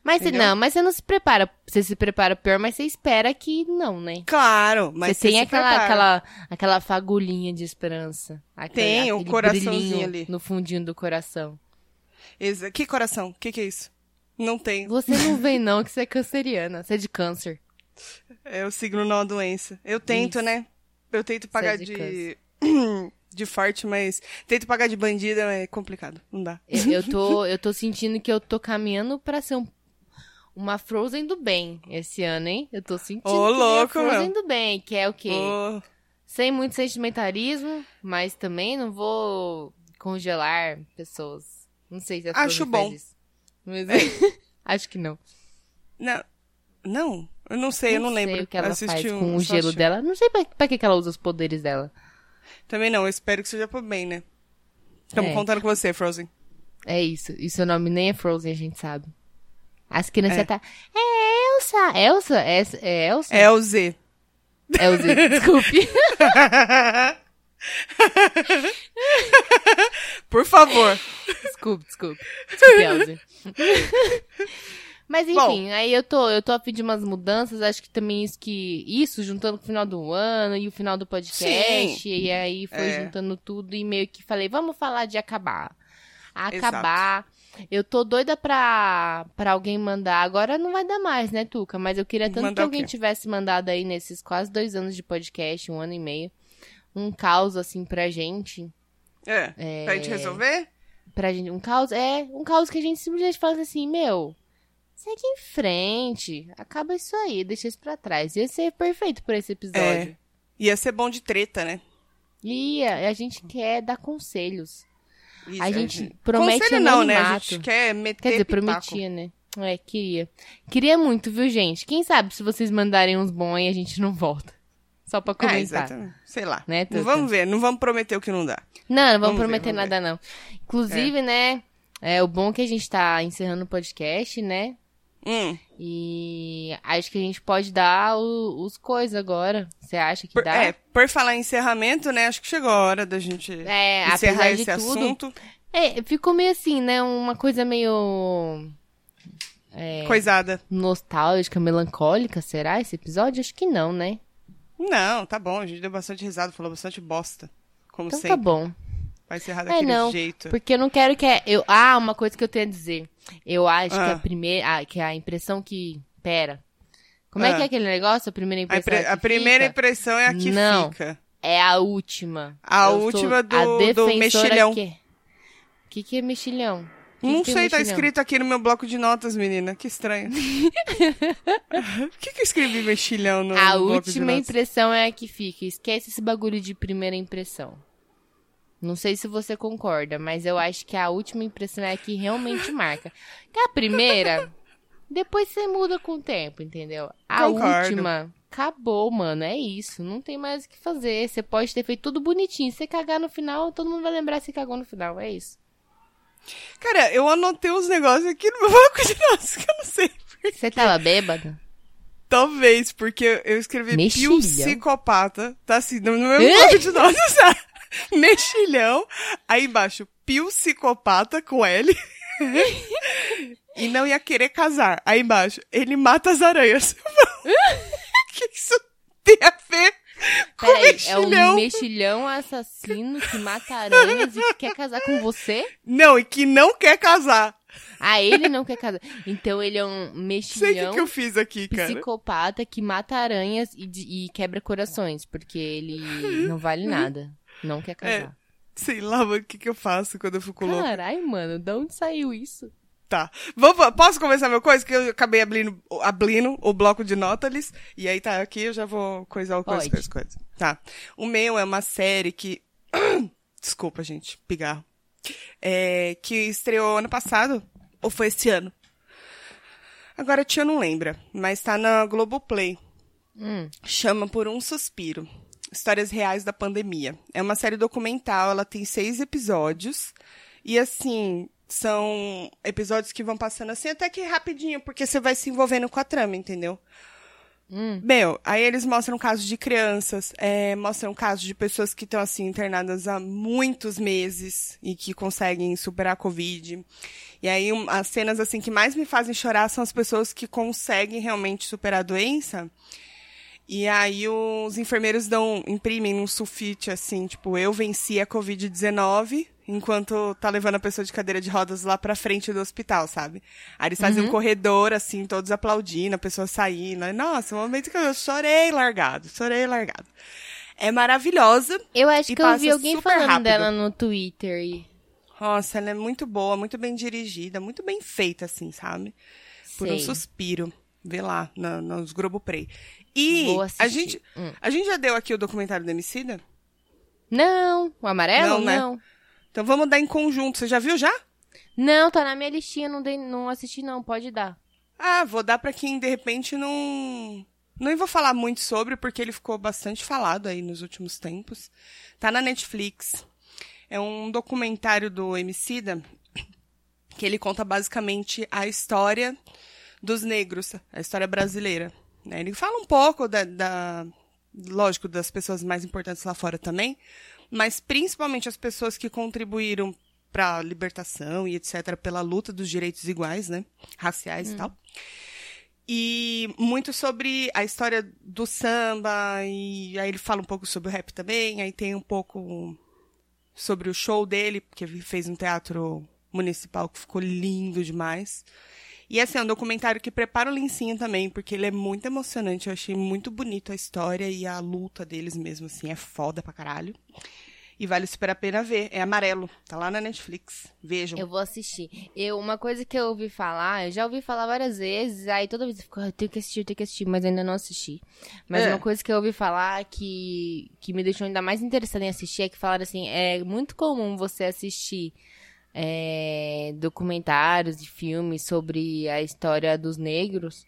Speaker 2: Mas você,
Speaker 1: Entendeu?
Speaker 2: não, mas você não se prepara. Você se prepara pior, mas você espera que não, né?
Speaker 1: Claro, mas
Speaker 2: você tem
Speaker 1: se
Speaker 2: aquela,
Speaker 1: prepara.
Speaker 2: aquela, aquela fagulhinha de esperança. Aquele,
Speaker 1: Tem, o coraçãozinho ali.
Speaker 2: No fundinho do coração.
Speaker 1: Exa- Que coração? O que, que é isso? Não tem.
Speaker 2: Você não vem, não, que você é canceriana. Você é de câncer.
Speaker 1: É o signo não a doença. Eu tento,
Speaker 2: Isso.
Speaker 1: né? Eu tento pagar
Speaker 2: de
Speaker 1: de. de forte, mas. Tento pagar de bandida, é complicado. Não dá.
Speaker 2: Eu, eu tô, eu tô sentindo que eu tô caminhando pra ser um, uma Frozen do bem esse ano, hein? Eu tô sentindo
Speaker 1: Ô,
Speaker 2: que
Speaker 1: louco,
Speaker 2: Frozen
Speaker 1: meu.
Speaker 2: do bem, que é o quê?
Speaker 1: Ô,
Speaker 2: Sem muito sentimentalismo, mas também não vou congelar pessoas. Não sei se a
Speaker 1: Acho bom.
Speaker 2: Mas acho que não.
Speaker 1: Não. Não. Eu não sei, eu não lembro.
Speaker 2: sei o que ela
Speaker 1: Assisti
Speaker 2: faz
Speaker 1: um,
Speaker 2: com o gelo dela. Não sei pra, pra que que ela usa os poderes dela.
Speaker 1: Também não, eu espero que seja pro bem, né? Estamos
Speaker 2: É.
Speaker 1: contando com você, Frozen.
Speaker 2: É isso. E seu nome nem é Frozen, a gente sabe. As crianças
Speaker 1: É.
Speaker 2: tá. É Elsa! Elsa? É, é Elsa?
Speaker 1: É o Z.
Speaker 2: Elsa, desculpe.
Speaker 1: Por favor.
Speaker 2: Desculpe, desculpe. Desculpe, Elza. Mas enfim,
Speaker 1: Bom.
Speaker 2: aí eu tô, eu tô a fim de umas mudanças, acho que também isso que. Isso, juntando com o final do ano e o final do podcast.
Speaker 1: Sim.
Speaker 2: E aí foi
Speaker 1: É.
Speaker 2: juntando tudo e meio que falei, vamos falar de acabar. Acabar. Eu tô doida pra, pra alguém mandar. Agora não vai dar mais, né, Tuca? Mas eu queria tanto
Speaker 1: Mandar
Speaker 2: que alguém tivesse mandado aí nesses quase dois anos de podcast, um ano e meio, um caos assim pra gente.
Speaker 1: É. Pra gente resolver?
Speaker 2: pra gente. Um caos. É, um caos que a gente simplesmente fala assim, meu. Segue em frente. Acaba isso aí, deixa isso pra trás. Ia ser perfeito por esse episódio.
Speaker 1: É. Ia ser bom de treta, né?
Speaker 2: Ia, a gente quer dar conselhos.
Speaker 1: Isso,
Speaker 2: A gente promete
Speaker 1: Conselho não, né? A gente quer meter
Speaker 2: Quer dizer,
Speaker 1: pitaco.
Speaker 2: prometia, né? É, queria. Queria muito, viu, gente? Quem sabe se vocês mandarem uns bons aí, a gente não volta. Só pra
Speaker 1: É,
Speaker 2: comentar.
Speaker 1: exatamente. Sei lá.
Speaker 2: Né,
Speaker 1: não vamos ver, não vamos prometer o que não dá.
Speaker 2: Não, não vamos,
Speaker 1: Vamos ver,
Speaker 2: prometer
Speaker 1: vamos
Speaker 2: nada, não. Inclusive, né? É o bom que a gente tá encerrando o podcast, né?
Speaker 1: Hum.
Speaker 2: E acho que a gente pode dar o- os coisas agora. Você acha que
Speaker 1: Por,
Speaker 2: dá?
Speaker 1: é, por falar em encerramento, né? Acho que chegou a hora da gente
Speaker 2: É,
Speaker 1: encerrar esse
Speaker 2: tudo.
Speaker 1: assunto.
Speaker 2: É, ficou meio assim, né? Uma coisa meio. É,
Speaker 1: Coisada.
Speaker 2: nostálgica, melancólica, será esse episódio? Acho que não, né?
Speaker 1: Não, tá bom. A gente deu bastante risada, falou bastante bosta. Como
Speaker 2: Então
Speaker 1: sempre.
Speaker 2: tá bom.
Speaker 1: Vai encerrar
Speaker 2: É,
Speaker 1: daquele
Speaker 2: não.
Speaker 1: jeito.
Speaker 2: Porque eu não quero que. é- Eu... Ah, uma coisa que eu tenho a dizer. Eu acho que
Speaker 1: Ah.
Speaker 2: a primeira. ah, que a impressão que. Pera. Como é
Speaker 1: Ah.
Speaker 2: que é aquele negócio? A primeira
Speaker 1: A,
Speaker 2: impressão.
Speaker 1: impre-
Speaker 2: é que
Speaker 1: a primeira
Speaker 2: fica?
Speaker 1: impressão é a que
Speaker 2: Não.
Speaker 1: fica.
Speaker 2: É a última.
Speaker 1: A
Speaker 2: Eu
Speaker 1: última do-
Speaker 2: a
Speaker 1: do mexilhão.
Speaker 2: Que... que que é mexilhão? Que
Speaker 1: Não
Speaker 2: que é
Speaker 1: sei, tá
Speaker 2: mexilhão?
Speaker 1: escrito aqui no meu bloco de notas, menina. Que estranho. Por que, que eu escrevi mexilhão no,
Speaker 2: A
Speaker 1: bloco de
Speaker 2: última
Speaker 1: notas?
Speaker 2: impressão é a que fica. Esquece esse bagulho de primeira impressão. Não sei se você concorda, mas eu acho que a última impressão é a que realmente marca. Que a primeira, depois você muda com o tempo, entendeu? A
Speaker 1: Concordo.
Speaker 2: última, acabou, mano. É isso. Não tem mais o que fazer. Você pode ter feito tudo bonitinho. Se você cagar no final, todo mundo vai lembrar se cagou no final. É isso.
Speaker 1: Cara, eu anotei uns negócios aqui no meu bloco de notas que eu não sei.
Speaker 2: Você tava bêbado?
Speaker 1: Talvez, porque eu escrevi
Speaker 2: Mexilhão?
Speaker 1: psicopata. Tá assim, no meu bloco de notas. Mexilhão. Aí embaixo, psicopata com L. e não ia querer casar. Aí embaixo, ele mata as aranhas. Que isso tem a ver com
Speaker 2: Peraí, é
Speaker 1: mexilhão?
Speaker 2: um mexilhão assassino que mata aranhas e que quer casar com você?
Speaker 1: Não, e que não quer casar.
Speaker 2: Ah, ele não quer casar. Então ele é um
Speaker 1: Sei o que,
Speaker 2: mexilhão
Speaker 1: que eu fiz aqui, cara.
Speaker 2: psicopata que mata aranhas e, e quebra corações, porque ele não vale nada. Não quer casar.
Speaker 1: Sei lá, mano, o que, que eu faço quando eu fico louco.
Speaker 2: Caralho, mano, de onde saiu isso?
Speaker 1: Tá. Vamos, posso começar meu coisa? Que eu acabei abrindo, abrindo o bloco de notas. E aí tá aqui, eu já vou coisar o coisa, coisa, coisa. Tá. O meu é uma série que. Desculpa, gente, pigarro. É, que estreou ano passado, ou foi esse ano? Agora a tia não lembra, mas tá na Globoplay.
Speaker 2: Hum,
Speaker 1: Chama Por um Suspiro. Histórias reais da pandemia. É uma série documental, ela tem seis episódios. E assim, são episódios que vão passando assim até que rapidinho, porque você vai se envolvendo com a trama, entendeu?
Speaker 2: hum.
Speaker 1: Meu, aí eles mostram casos de crianças, é, mostram casos de pessoas que estão assim internadas há muitos meses e que conseguem superar a Covid. E aí um- as cenas assim que mais me fazem chorar são as pessoas que conseguem realmente superar a doença. E aí os enfermeiros dão, imprimem num sulfite assim, tipo, eu venci a Covid-19, enquanto tá levando a pessoa de cadeira de rodas lá pra frente do hospital, sabe? Aí eles fazem um corredor, assim, todos aplaudindo, a pessoa saindo. Nossa, um momento que eu chorei largado, chorei largado. É maravilhosa.
Speaker 2: Eu acho que eu vi alguém falando
Speaker 1: rápido.
Speaker 2: dela no Twitter. E...
Speaker 1: Nossa, ela é muito boa, muito bem dirigida, muito bem feita, assim, sabe? Por um
Speaker 2: Sei.
Speaker 1: suspiro. Vê lá, na, nos Globo Play. E a gente,
Speaker 2: Hum.
Speaker 1: a gente já deu aqui o documentário do Emicida?
Speaker 2: Não, o amarelo?
Speaker 1: Não, né?
Speaker 2: Não.
Speaker 1: Então vamos dar em conjunto. Você já viu já?
Speaker 2: Não, tá na minha listinha, não, dei, não assisti não, pode dar.
Speaker 1: Ah, vou dar pra quem de repente não. Não vou falar muito sobre, porque ele ficou bastante falado aí nos últimos tempos. Tá na Netflix. É um documentário do Emicida que ele conta basicamente a história dos negros, a história brasileira. Né? Ele fala um pouco da, da- lógico, das pessoas mais importantes lá fora também, mas principalmente as pessoas que contribuíram para a libertação e etc, pela luta dos direitos iguais, né, raciais e tal. E muito sobre a história do samba, e aí ele fala um pouco sobre o rap também, aí tem um pouco sobre o show dele, porque ele fez um teatro municipal que ficou lindo demais. E assim, é um documentário que prepara o Lincinho também, porque ele é muito emocionante. Eu achei muito bonito a história e a luta deles mesmo, assim, é foda pra caralho. E vale super a pena ver. É amarelo, tá lá na Netflix. Vejam.
Speaker 2: Eu vou assistir. Eu, uma coisa que eu ouvi falar, eu já ouvi falar várias vezes, aí toda vez eu fico, "Ah, eu tenho que assistir, eu tenho que assistir, mas ainda não assisti. Mas
Speaker 1: É.
Speaker 2: uma coisa que eu ouvi falar que, que me deixou ainda mais interessada em assistir é que falaram assim, é muito comum você assistir é, documentários e filmes sobre a história dos negros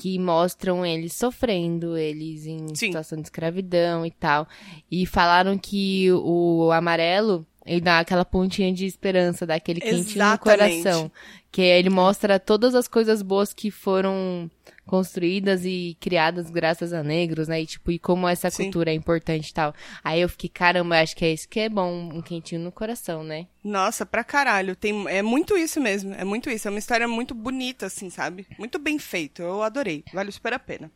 Speaker 2: que mostram eles sofrendo, eles em
Speaker 1: Sim.
Speaker 2: situação de escravidão e tal. E falaram que o amarelo ele dá aquela pontinha de esperança, dá aquele quentinho no coração. Que ele mostra todas as coisas boas que foram construídas e criadas graças a negros, né? E tipo, e como essa
Speaker 1: Sim.
Speaker 2: cultura é importante e tal. Aí eu fiquei, caramba, acho que é isso que é bom, um quentinho no coração, né?
Speaker 1: Nossa, pra caralho. Tem, é muito isso mesmo. É muito isso. É uma história muito bonita, assim, sabe? Muito bem feito. Eu adorei. Vale super a pena.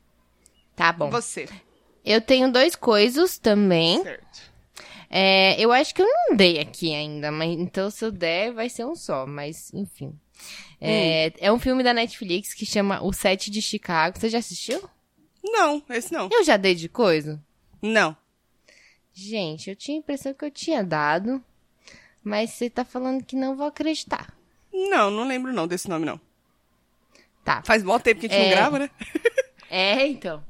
Speaker 2: Tá bom.
Speaker 1: Você.
Speaker 2: Eu tenho dois coisas também.
Speaker 1: Certo.
Speaker 2: É, eu acho que eu não dei aqui ainda, mas então se eu der, vai ser um só, mas enfim. É, é um filme da Netflix que chama O Sete de Chicago. Você já assistiu?
Speaker 1: Não, esse não.
Speaker 2: Eu já dei de coisa?
Speaker 1: Não.
Speaker 2: Gente, eu tinha a impressão que eu tinha dado, mas você tá falando que não vou acreditar.
Speaker 1: Não, não lembro não desse nome, não.
Speaker 2: Tá.
Speaker 1: Faz bom tempo que a gente
Speaker 2: É.
Speaker 1: não grava, né?
Speaker 2: É, então.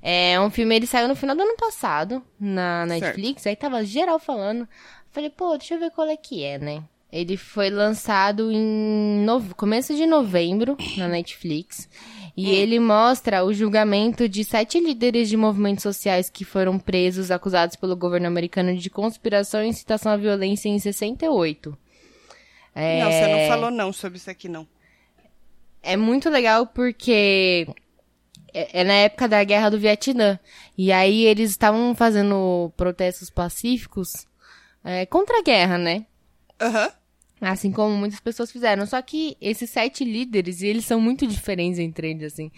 Speaker 2: É um filme, ele saiu no final do ano passado, na Netflix, aí tava geral falando. Falei, pô, deixa eu ver qual é que é, né? Ele foi lançado em nove- começo de novembro na Netflix. E ele mostra o julgamento de sete líderes de movimentos sociais que foram presos, acusados pelo governo americano de conspiração e incitação à violência em 68. É...
Speaker 1: Não, você não falou não sobre isso aqui, não.
Speaker 2: É muito legal porque é, é na época da guerra do Vietnã. E aí eles estavam fazendo protestos pacíficos é, contra a guerra, né?
Speaker 1: Aham.
Speaker 2: Assim como muitas pessoas fizeram. Só que esses sete líderes, eles são muito diferentes entre eles, assim.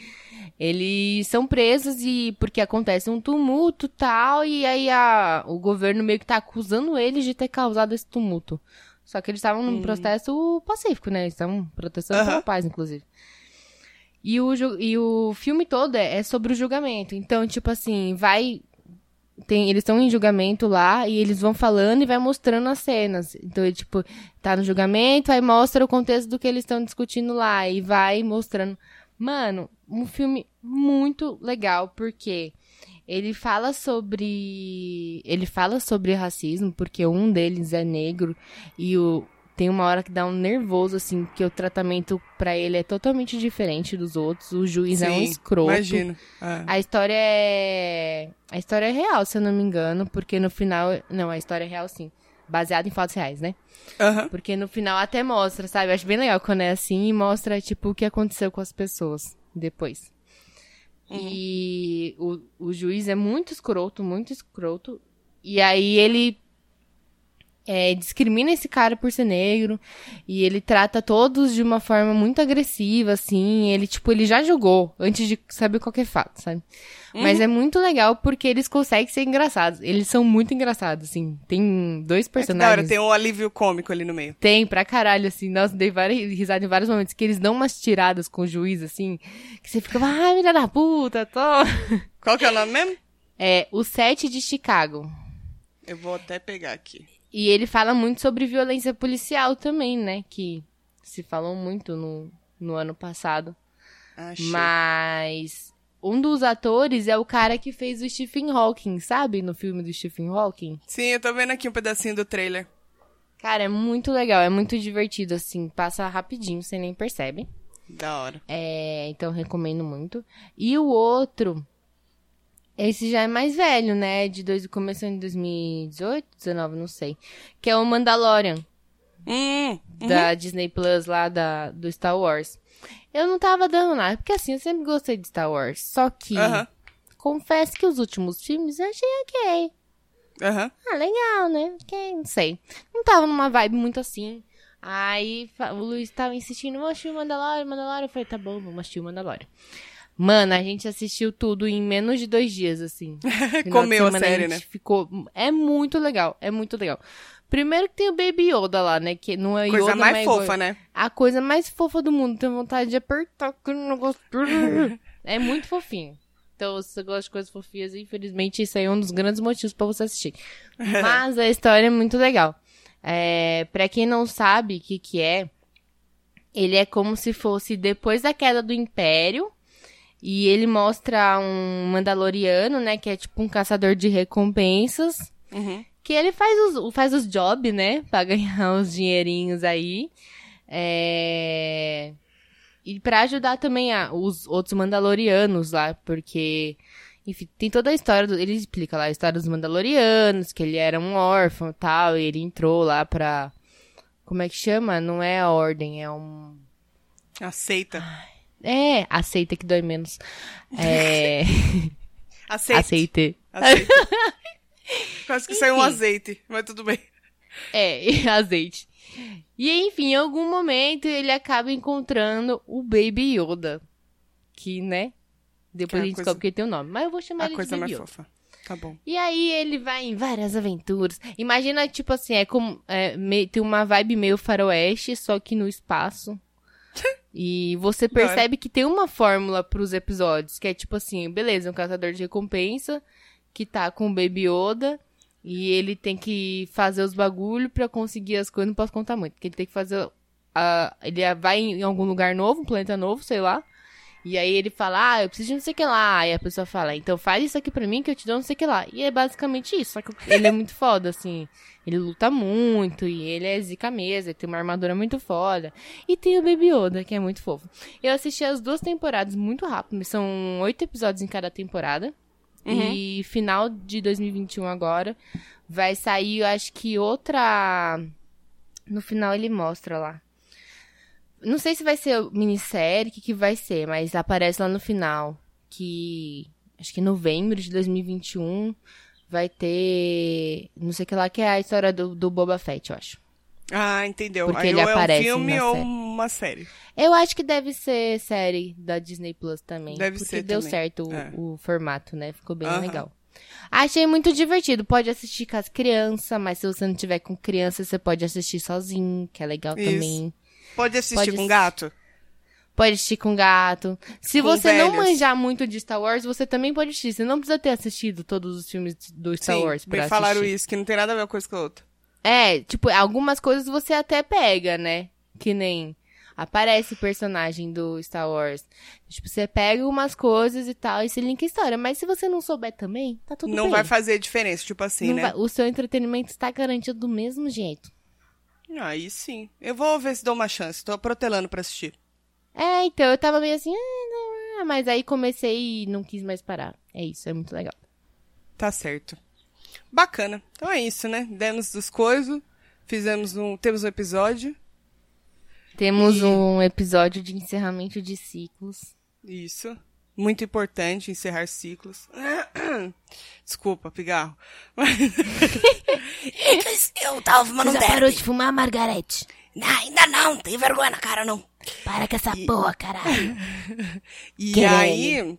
Speaker 2: Eles são presos e porque acontece um tumulto e tal, e aí a, o governo meio que tá acusando eles de ter causado esse tumulto. Só que eles estavam num protesto pacífico, né? Eles estavam protestando
Speaker 1: Aham.
Speaker 2: pela paz, inclusive. E o, e o filme todo é, é sobre o julgamento. Então, tipo assim, vai. Tem, eles estão em julgamento lá e eles vão falando e vai mostrando as cenas. Então, ele, tipo, tá no julgamento, aí mostra o contexto do que eles estão discutindo lá e vai mostrando. Mano, um filme muito legal, porque ele fala sobre. Ele fala sobre racismo, porque um deles é negro e o. Tem uma hora que dá um nervoso, assim, que o tratamento pra ele é totalmente diferente dos outros. O juiz é um
Speaker 1: Sim,
Speaker 2: escroto.
Speaker 1: Imagino. Ah.
Speaker 2: A história é. A história é real, se eu não me engano, porque no final. Não, a história é real sim. Baseada em fatos reais, né?
Speaker 1: Aham.
Speaker 2: Porque no final até mostra, sabe? Eu acho bem legal quando é assim e mostra, tipo, o que aconteceu com as pessoas depois. E o, o juiz é muito escroto, muito escroto. E aí ele é, discrimina esse cara por ser negro. E ele trata todos de uma forma muito agressiva, assim. Ele, tipo, ele já julgou antes de saber qualquer fato, sabe? Mas é muito legal porque eles conseguem ser engraçados. Eles são muito engraçados, assim. Tem dois
Speaker 1: É que da
Speaker 2: personagens.
Speaker 1: hora, tem um alívio cômico ali no meio.
Speaker 2: Tem, pra caralho, assim. Nossa, dei várias risadas em vários momentos. Que eles dão umas tiradas com o juiz, assim. Que você fica, ai, filha da puta, tô.
Speaker 1: Qual que é o nome mesmo?
Speaker 2: É, o Sete de Chicago.
Speaker 1: Eu vou até pegar aqui.
Speaker 2: E ele fala muito sobre violência policial também, né? Que se falou muito no, no ano passado.
Speaker 1: Achei.
Speaker 2: Mas um dos atores é o cara que fez o Stephen Hawking, sabe? No filme do Stephen Hawking.
Speaker 1: Sim, eu tô vendo aqui um pedacinho do trailer.
Speaker 2: Cara, é muito legal, é muito divertido, assim. Passa rapidinho, você nem percebe.
Speaker 1: Da hora.
Speaker 2: É, então recomendo muito. E o outro, esse já é mais velho, né? De dois, começou em 2018, 19, não sei. Que é o Mandalorian,
Speaker 1: Hum,
Speaker 2: da Disney Plus lá da, do Star Wars. Eu não tava dando nada, porque assim, eu sempre gostei de Star Wars. Só que,
Speaker 1: aham,
Speaker 2: confesso que os últimos filmes eu achei ok.
Speaker 1: aham.
Speaker 2: Ah, legal, né? Ok, não sei. Não tava numa vibe muito assim. Aí o Luiz tava insistindo, vamos assistir o Mandalorian, Mandalorian. Eu falei, tá bom, vamos assistir o Mandalorian. Mano, a gente assistiu tudo em menos de dois dias, assim.
Speaker 1: Comeu a
Speaker 2: semana,
Speaker 1: série,
Speaker 2: gente
Speaker 1: né?
Speaker 2: Ficou... É muito legal, é muito legal. Primeiro que tem o Baby Yoda lá, né? Que não é
Speaker 1: Coisa
Speaker 2: Yoda,
Speaker 1: mais fofa, né?
Speaker 2: A coisa mais fofa do mundo. Tenho vontade de apertar aquele negócio. É muito fofinho. Então, se você gosta de coisas fofinhas, infelizmente, isso aí é um dos grandes motivos pra você assistir. Mas a história é muito legal. É, pra quem não sabe o que que é, ele é como se fosse depois da queda do Império. E ele mostra um Mandaloriano, né? Que é tipo um caçador de recompensas.
Speaker 1: Uhum.
Speaker 2: Que ele faz os, faz os jobs, né? Pra ganhar os dinheirinhos aí. É... e pra ajudar também a, os outros Mandalorianos lá, porque. Enfim, tem toda a história, do, ele explica lá a história dos Mandalorianos, que ele era um órfão e tal, e ele entrou lá pra. Como é que chama? Não é a ordem, é um.
Speaker 1: Aceita.
Speaker 2: É, aceita que dói menos. É.
Speaker 1: Aceita.
Speaker 2: Aceite.
Speaker 1: Aceita. Quase que saiu um
Speaker 2: Enfim.
Speaker 1: azeite, mas tudo bem.
Speaker 2: É, azeite. E enfim, em algum momento ele acaba encontrando o Baby Yoda. Que, né? Depois
Speaker 1: Que é
Speaker 2: a gente
Speaker 1: coisa-
Speaker 2: descobre que ele tem o nome. Mas eu vou chamar
Speaker 1: A
Speaker 2: ele
Speaker 1: coisa
Speaker 2: de Baby
Speaker 1: mais
Speaker 2: Yoda.
Speaker 1: fofa. Tá bom.
Speaker 2: E aí ele vai em várias aventuras. Imagina, tipo assim, é como. É, tem uma vibe meio faroeste, só que no espaço. E você
Speaker 1: hora.
Speaker 2: percebe que tem uma fórmula pros episódios, que é tipo assim, beleza, um caçador de recompensa que tá com o Baby Yoda e ele tem que fazer os bagulho pra conseguir as coisas, não posso contar muito, porque ele tem que fazer a- ele vai em algum lugar novo, um planeta novo, sei lá. E aí ele fala, ah, eu preciso de não sei o que lá. Aí a pessoa fala, então faz isso aqui pra mim que eu te dou não sei o que lá. E é basicamente isso. Só que ele é muito foda, assim. Ele luta muito e ele é zica. Ele tem uma armadura muito foda. E tem o Baby Yoda, que é muito fofo. Eu assisti as duas temporadas muito rápido. São oito episódios em cada temporada. E final de 2021 agora vai sair, eu acho que outra. No final ele mostra lá. Não sei se vai ser minissérie, o que, que vai ser, mas aparece lá no final que. Acho que em novembro de 2021 vai ter. Não sei o que lá, que é a história do, do Boba Fett, eu acho.
Speaker 1: Ah, entendeu.
Speaker 2: Porque
Speaker 1: Aí
Speaker 2: ele
Speaker 1: ou é um
Speaker 2: aparece
Speaker 1: filme ou
Speaker 2: série.
Speaker 1: uma série.
Speaker 2: Eu acho que deve ser série da Disney Plus também.
Speaker 1: Deve
Speaker 2: porque
Speaker 1: ser
Speaker 2: deu
Speaker 1: também.
Speaker 2: certo o,
Speaker 1: É.
Speaker 2: o formato, né? Ficou bem legal. Achei muito divertido. Pode assistir com as crianças, mas se você não tiver com criança, você pode assistir sozinho, que é legal
Speaker 1: Isso.
Speaker 2: também.
Speaker 1: Pode assistir
Speaker 2: Pode
Speaker 1: com gato?
Speaker 2: Pode assistir com gato. Se
Speaker 1: Com
Speaker 2: você não
Speaker 1: velhos.
Speaker 2: manjar muito de Star Wars, você também pode assistir. Você não precisa ter assistido todos os filmes do Star
Speaker 1: Sim,
Speaker 2: Wars pra
Speaker 1: bem falaram
Speaker 2: assistir.
Speaker 1: isso, que não tem nada a ver uma coisa com a outra.
Speaker 2: É, tipo, algumas coisas você até pega, né? Que nem aparece o personagem do Star Wars. Tipo, você pega umas coisas e tal e se linka a história. Mas se você não souber também, tá tudo
Speaker 1: não
Speaker 2: bem.
Speaker 1: vai fazer diferença, tipo assim,
Speaker 2: Não
Speaker 1: né?
Speaker 2: vai- o seu entretenimento está garantido do mesmo jeito.
Speaker 1: Aí sim. Eu vou ver se dou uma chance. Tô protelando pra assistir.
Speaker 2: É, então eu tava meio assim, ah, ah, mas aí comecei e não quis mais parar. É isso, é muito legal.
Speaker 1: Tá certo. Bacana. Então é isso, né? Demos dos coisas. Fizemos um. Temos um episódio.
Speaker 2: Temos
Speaker 1: E-
Speaker 2: um episódio de encerramento de ciclos.
Speaker 1: Isso. Muito importante encerrar ciclos. Desculpa, pigarro.
Speaker 3: Eu tava fumando um
Speaker 2: Você já parou
Speaker 3: derby.
Speaker 2: de fumar, Margarete?
Speaker 3: Não, ainda não, tem vergonha na cara não.
Speaker 2: Para com essa porra, caralho.
Speaker 1: E aí,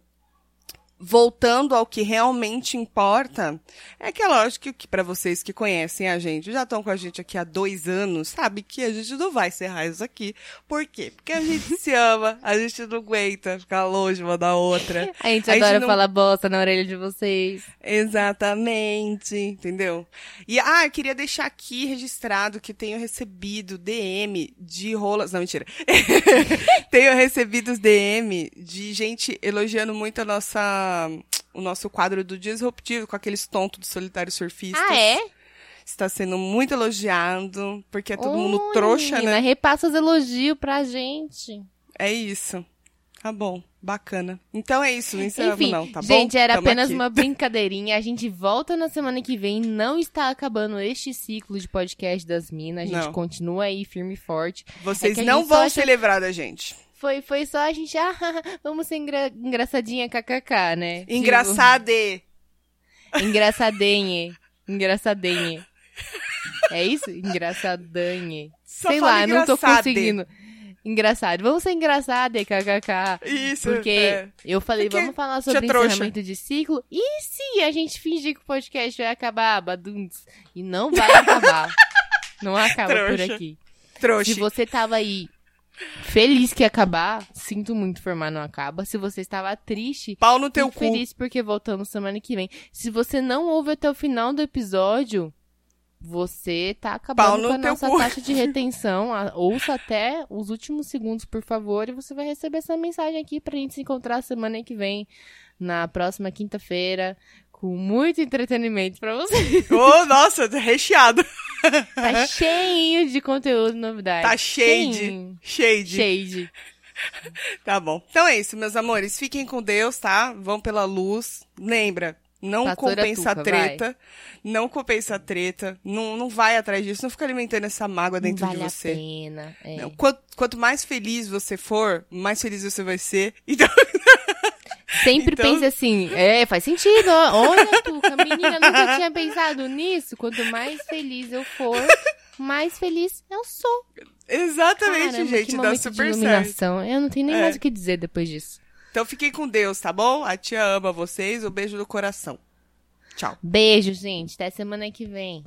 Speaker 1: voltando ao que realmente importa, é que é lógico que para vocês que conhecem a gente, já estão com a gente aqui há dois anos, sabe que a gente não vai encerrar isso aqui. Por quê? Porque a gente se ama, a gente não aguenta ficar longe uma da outra.
Speaker 2: A gente
Speaker 1: A gente
Speaker 2: adora
Speaker 1: não-
Speaker 2: falar bosta na orelha de vocês.
Speaker 1: Exatamente, entendeu? E, ah, eu queria deixar aqui registrado que tenho recebido DM de rolas. Não, mentira. tenho recebido os DM de gente elogiando muito a nossa. O nosso quadro do Disruptivo, com aqueles tontos do Solitário Surfista.
Speaker 2: Ah, é?
Speaker 1: Está sendo muito elogiado, porque é todo mundo
Speaker 2: Oi,
Speaker 1: trouxa,
Speaker 2: menina,
Speaker 1: né?
Speaker 2: Repassa os elogios pra gente.
Speaker 1: É isso. Tá bom, bacana. Então é isso, não encerramos
Speaker 2: Enfim,
Speaker 1: não, tá bom?
Speaker 2: gente, era
Speaker 1: Tamo
Speaker 2: apenas
Speaker 1: aqui.
Speaker 2: uma brincadeirinha. A gente volta na semana que vem. Não está acabando este ciclo de podcast das minas. A gente
Speaker 1: Não.
Speaker 2: continua aí firme e forte.
Speaker 1: Vocês
Speaker 2: É que a
Speaker 1: não
Speaker 2: gente
Speaker 1: vão
Speaker 2: acha-
Speaker 1: se livrar da gente.
Speaker 2: Foi, foi só a gente, ah, vamos ser engra- engraçadinha kkk, né? Tipo,
Speaker 1: Engraçade!
Speaker 2: engraçadenhe. Engraçadenhe. É isso? Engraçadanhe.
Speaker 1: Só
Speaker 2: Sei lá, não tô conseguindo. Engraçado. Vamos ser engraçada, kkk.
Speaker 1: Isso,
Speaker 2: Porque
Speaker 1: é.
Speaker 2: eu falei,
Speaker 1: Porque
Speaker 2: vamos falar sobre encerramento de ciclo. E se a gente fingir que o podcast vai acabar, baduns? E não vai acabar. não acaba por
Speaker 1: Trouxa.
Speaker 2: aqui.
Speaker 1: Trouxa.
Speaker 2: Se você tava aí feliz que acabar, sinto muito informar, não acaba. Se você estava triste,
Speaker 1: Pau no teu cu.
Speaker 2: feliz porque voltamos semana que vem. Se você não ouve até o final do episódio, você tá acabando com a nossa
Speaker 1: cu.
Speaker 2: taxa de retenção. Ouça até os últimos segundos, por favor, e você vai receber essa mensagem aqui pra gente se encontrar semana que vem, na próxima quinta-feira, com muito entretenimento pra você.
Speaker 1: Ô, nossa, recheado.
Speaker 2: Tá cheio de conteúdo e novidade.
Speaker 1: Tá shade.
Speaker 2: Cheinho.
Speaker 1: Shade.
Speaker 2: Shade.
Speaker 1: Tá bom. Então é isso, meus amores. Fiquem com Deus, tá? Vão pela luz. Lembra, não
Speaker 2: Pastora
Speaker 1: compensa
Speaker 2: Tuca,
Speaker 1: a treta. Não compensa a treta. Não, não vai atrás disso. Não fica alimentando essa mágoa dentro
Speaker 2: vale
Speaker 1: de
Speaker 2: a
Speaker 1: você.
Speaker 2: pena. É.
Speaker 1: Não, quanto, quanto mais feliz você for, mais feliz você vai ser. Então,
Speaker 2: Sempre
Speaker 1: Então-
Speaker 2: pense assim, é, faz sentido. Olha, Tuca, menina, nunca tinha pensado nisso. Quanto mais feliz eu for, mais feliz eu sou.
Speaker 1: exatamente,
Speaker 2: Caramba,
Speaker 1: gente. Dá super certo.
Speaker 2: Eu não tenho nem
Speaker 1: É.
Speaker 2: mais o que dizer depois disso.
Speaker 1: Então fiquem com Deus, tá bom? A tia ama vocês. Um beijo no coração. Tchau.
Speaker 2: Beijo, gente. Até semana que vem.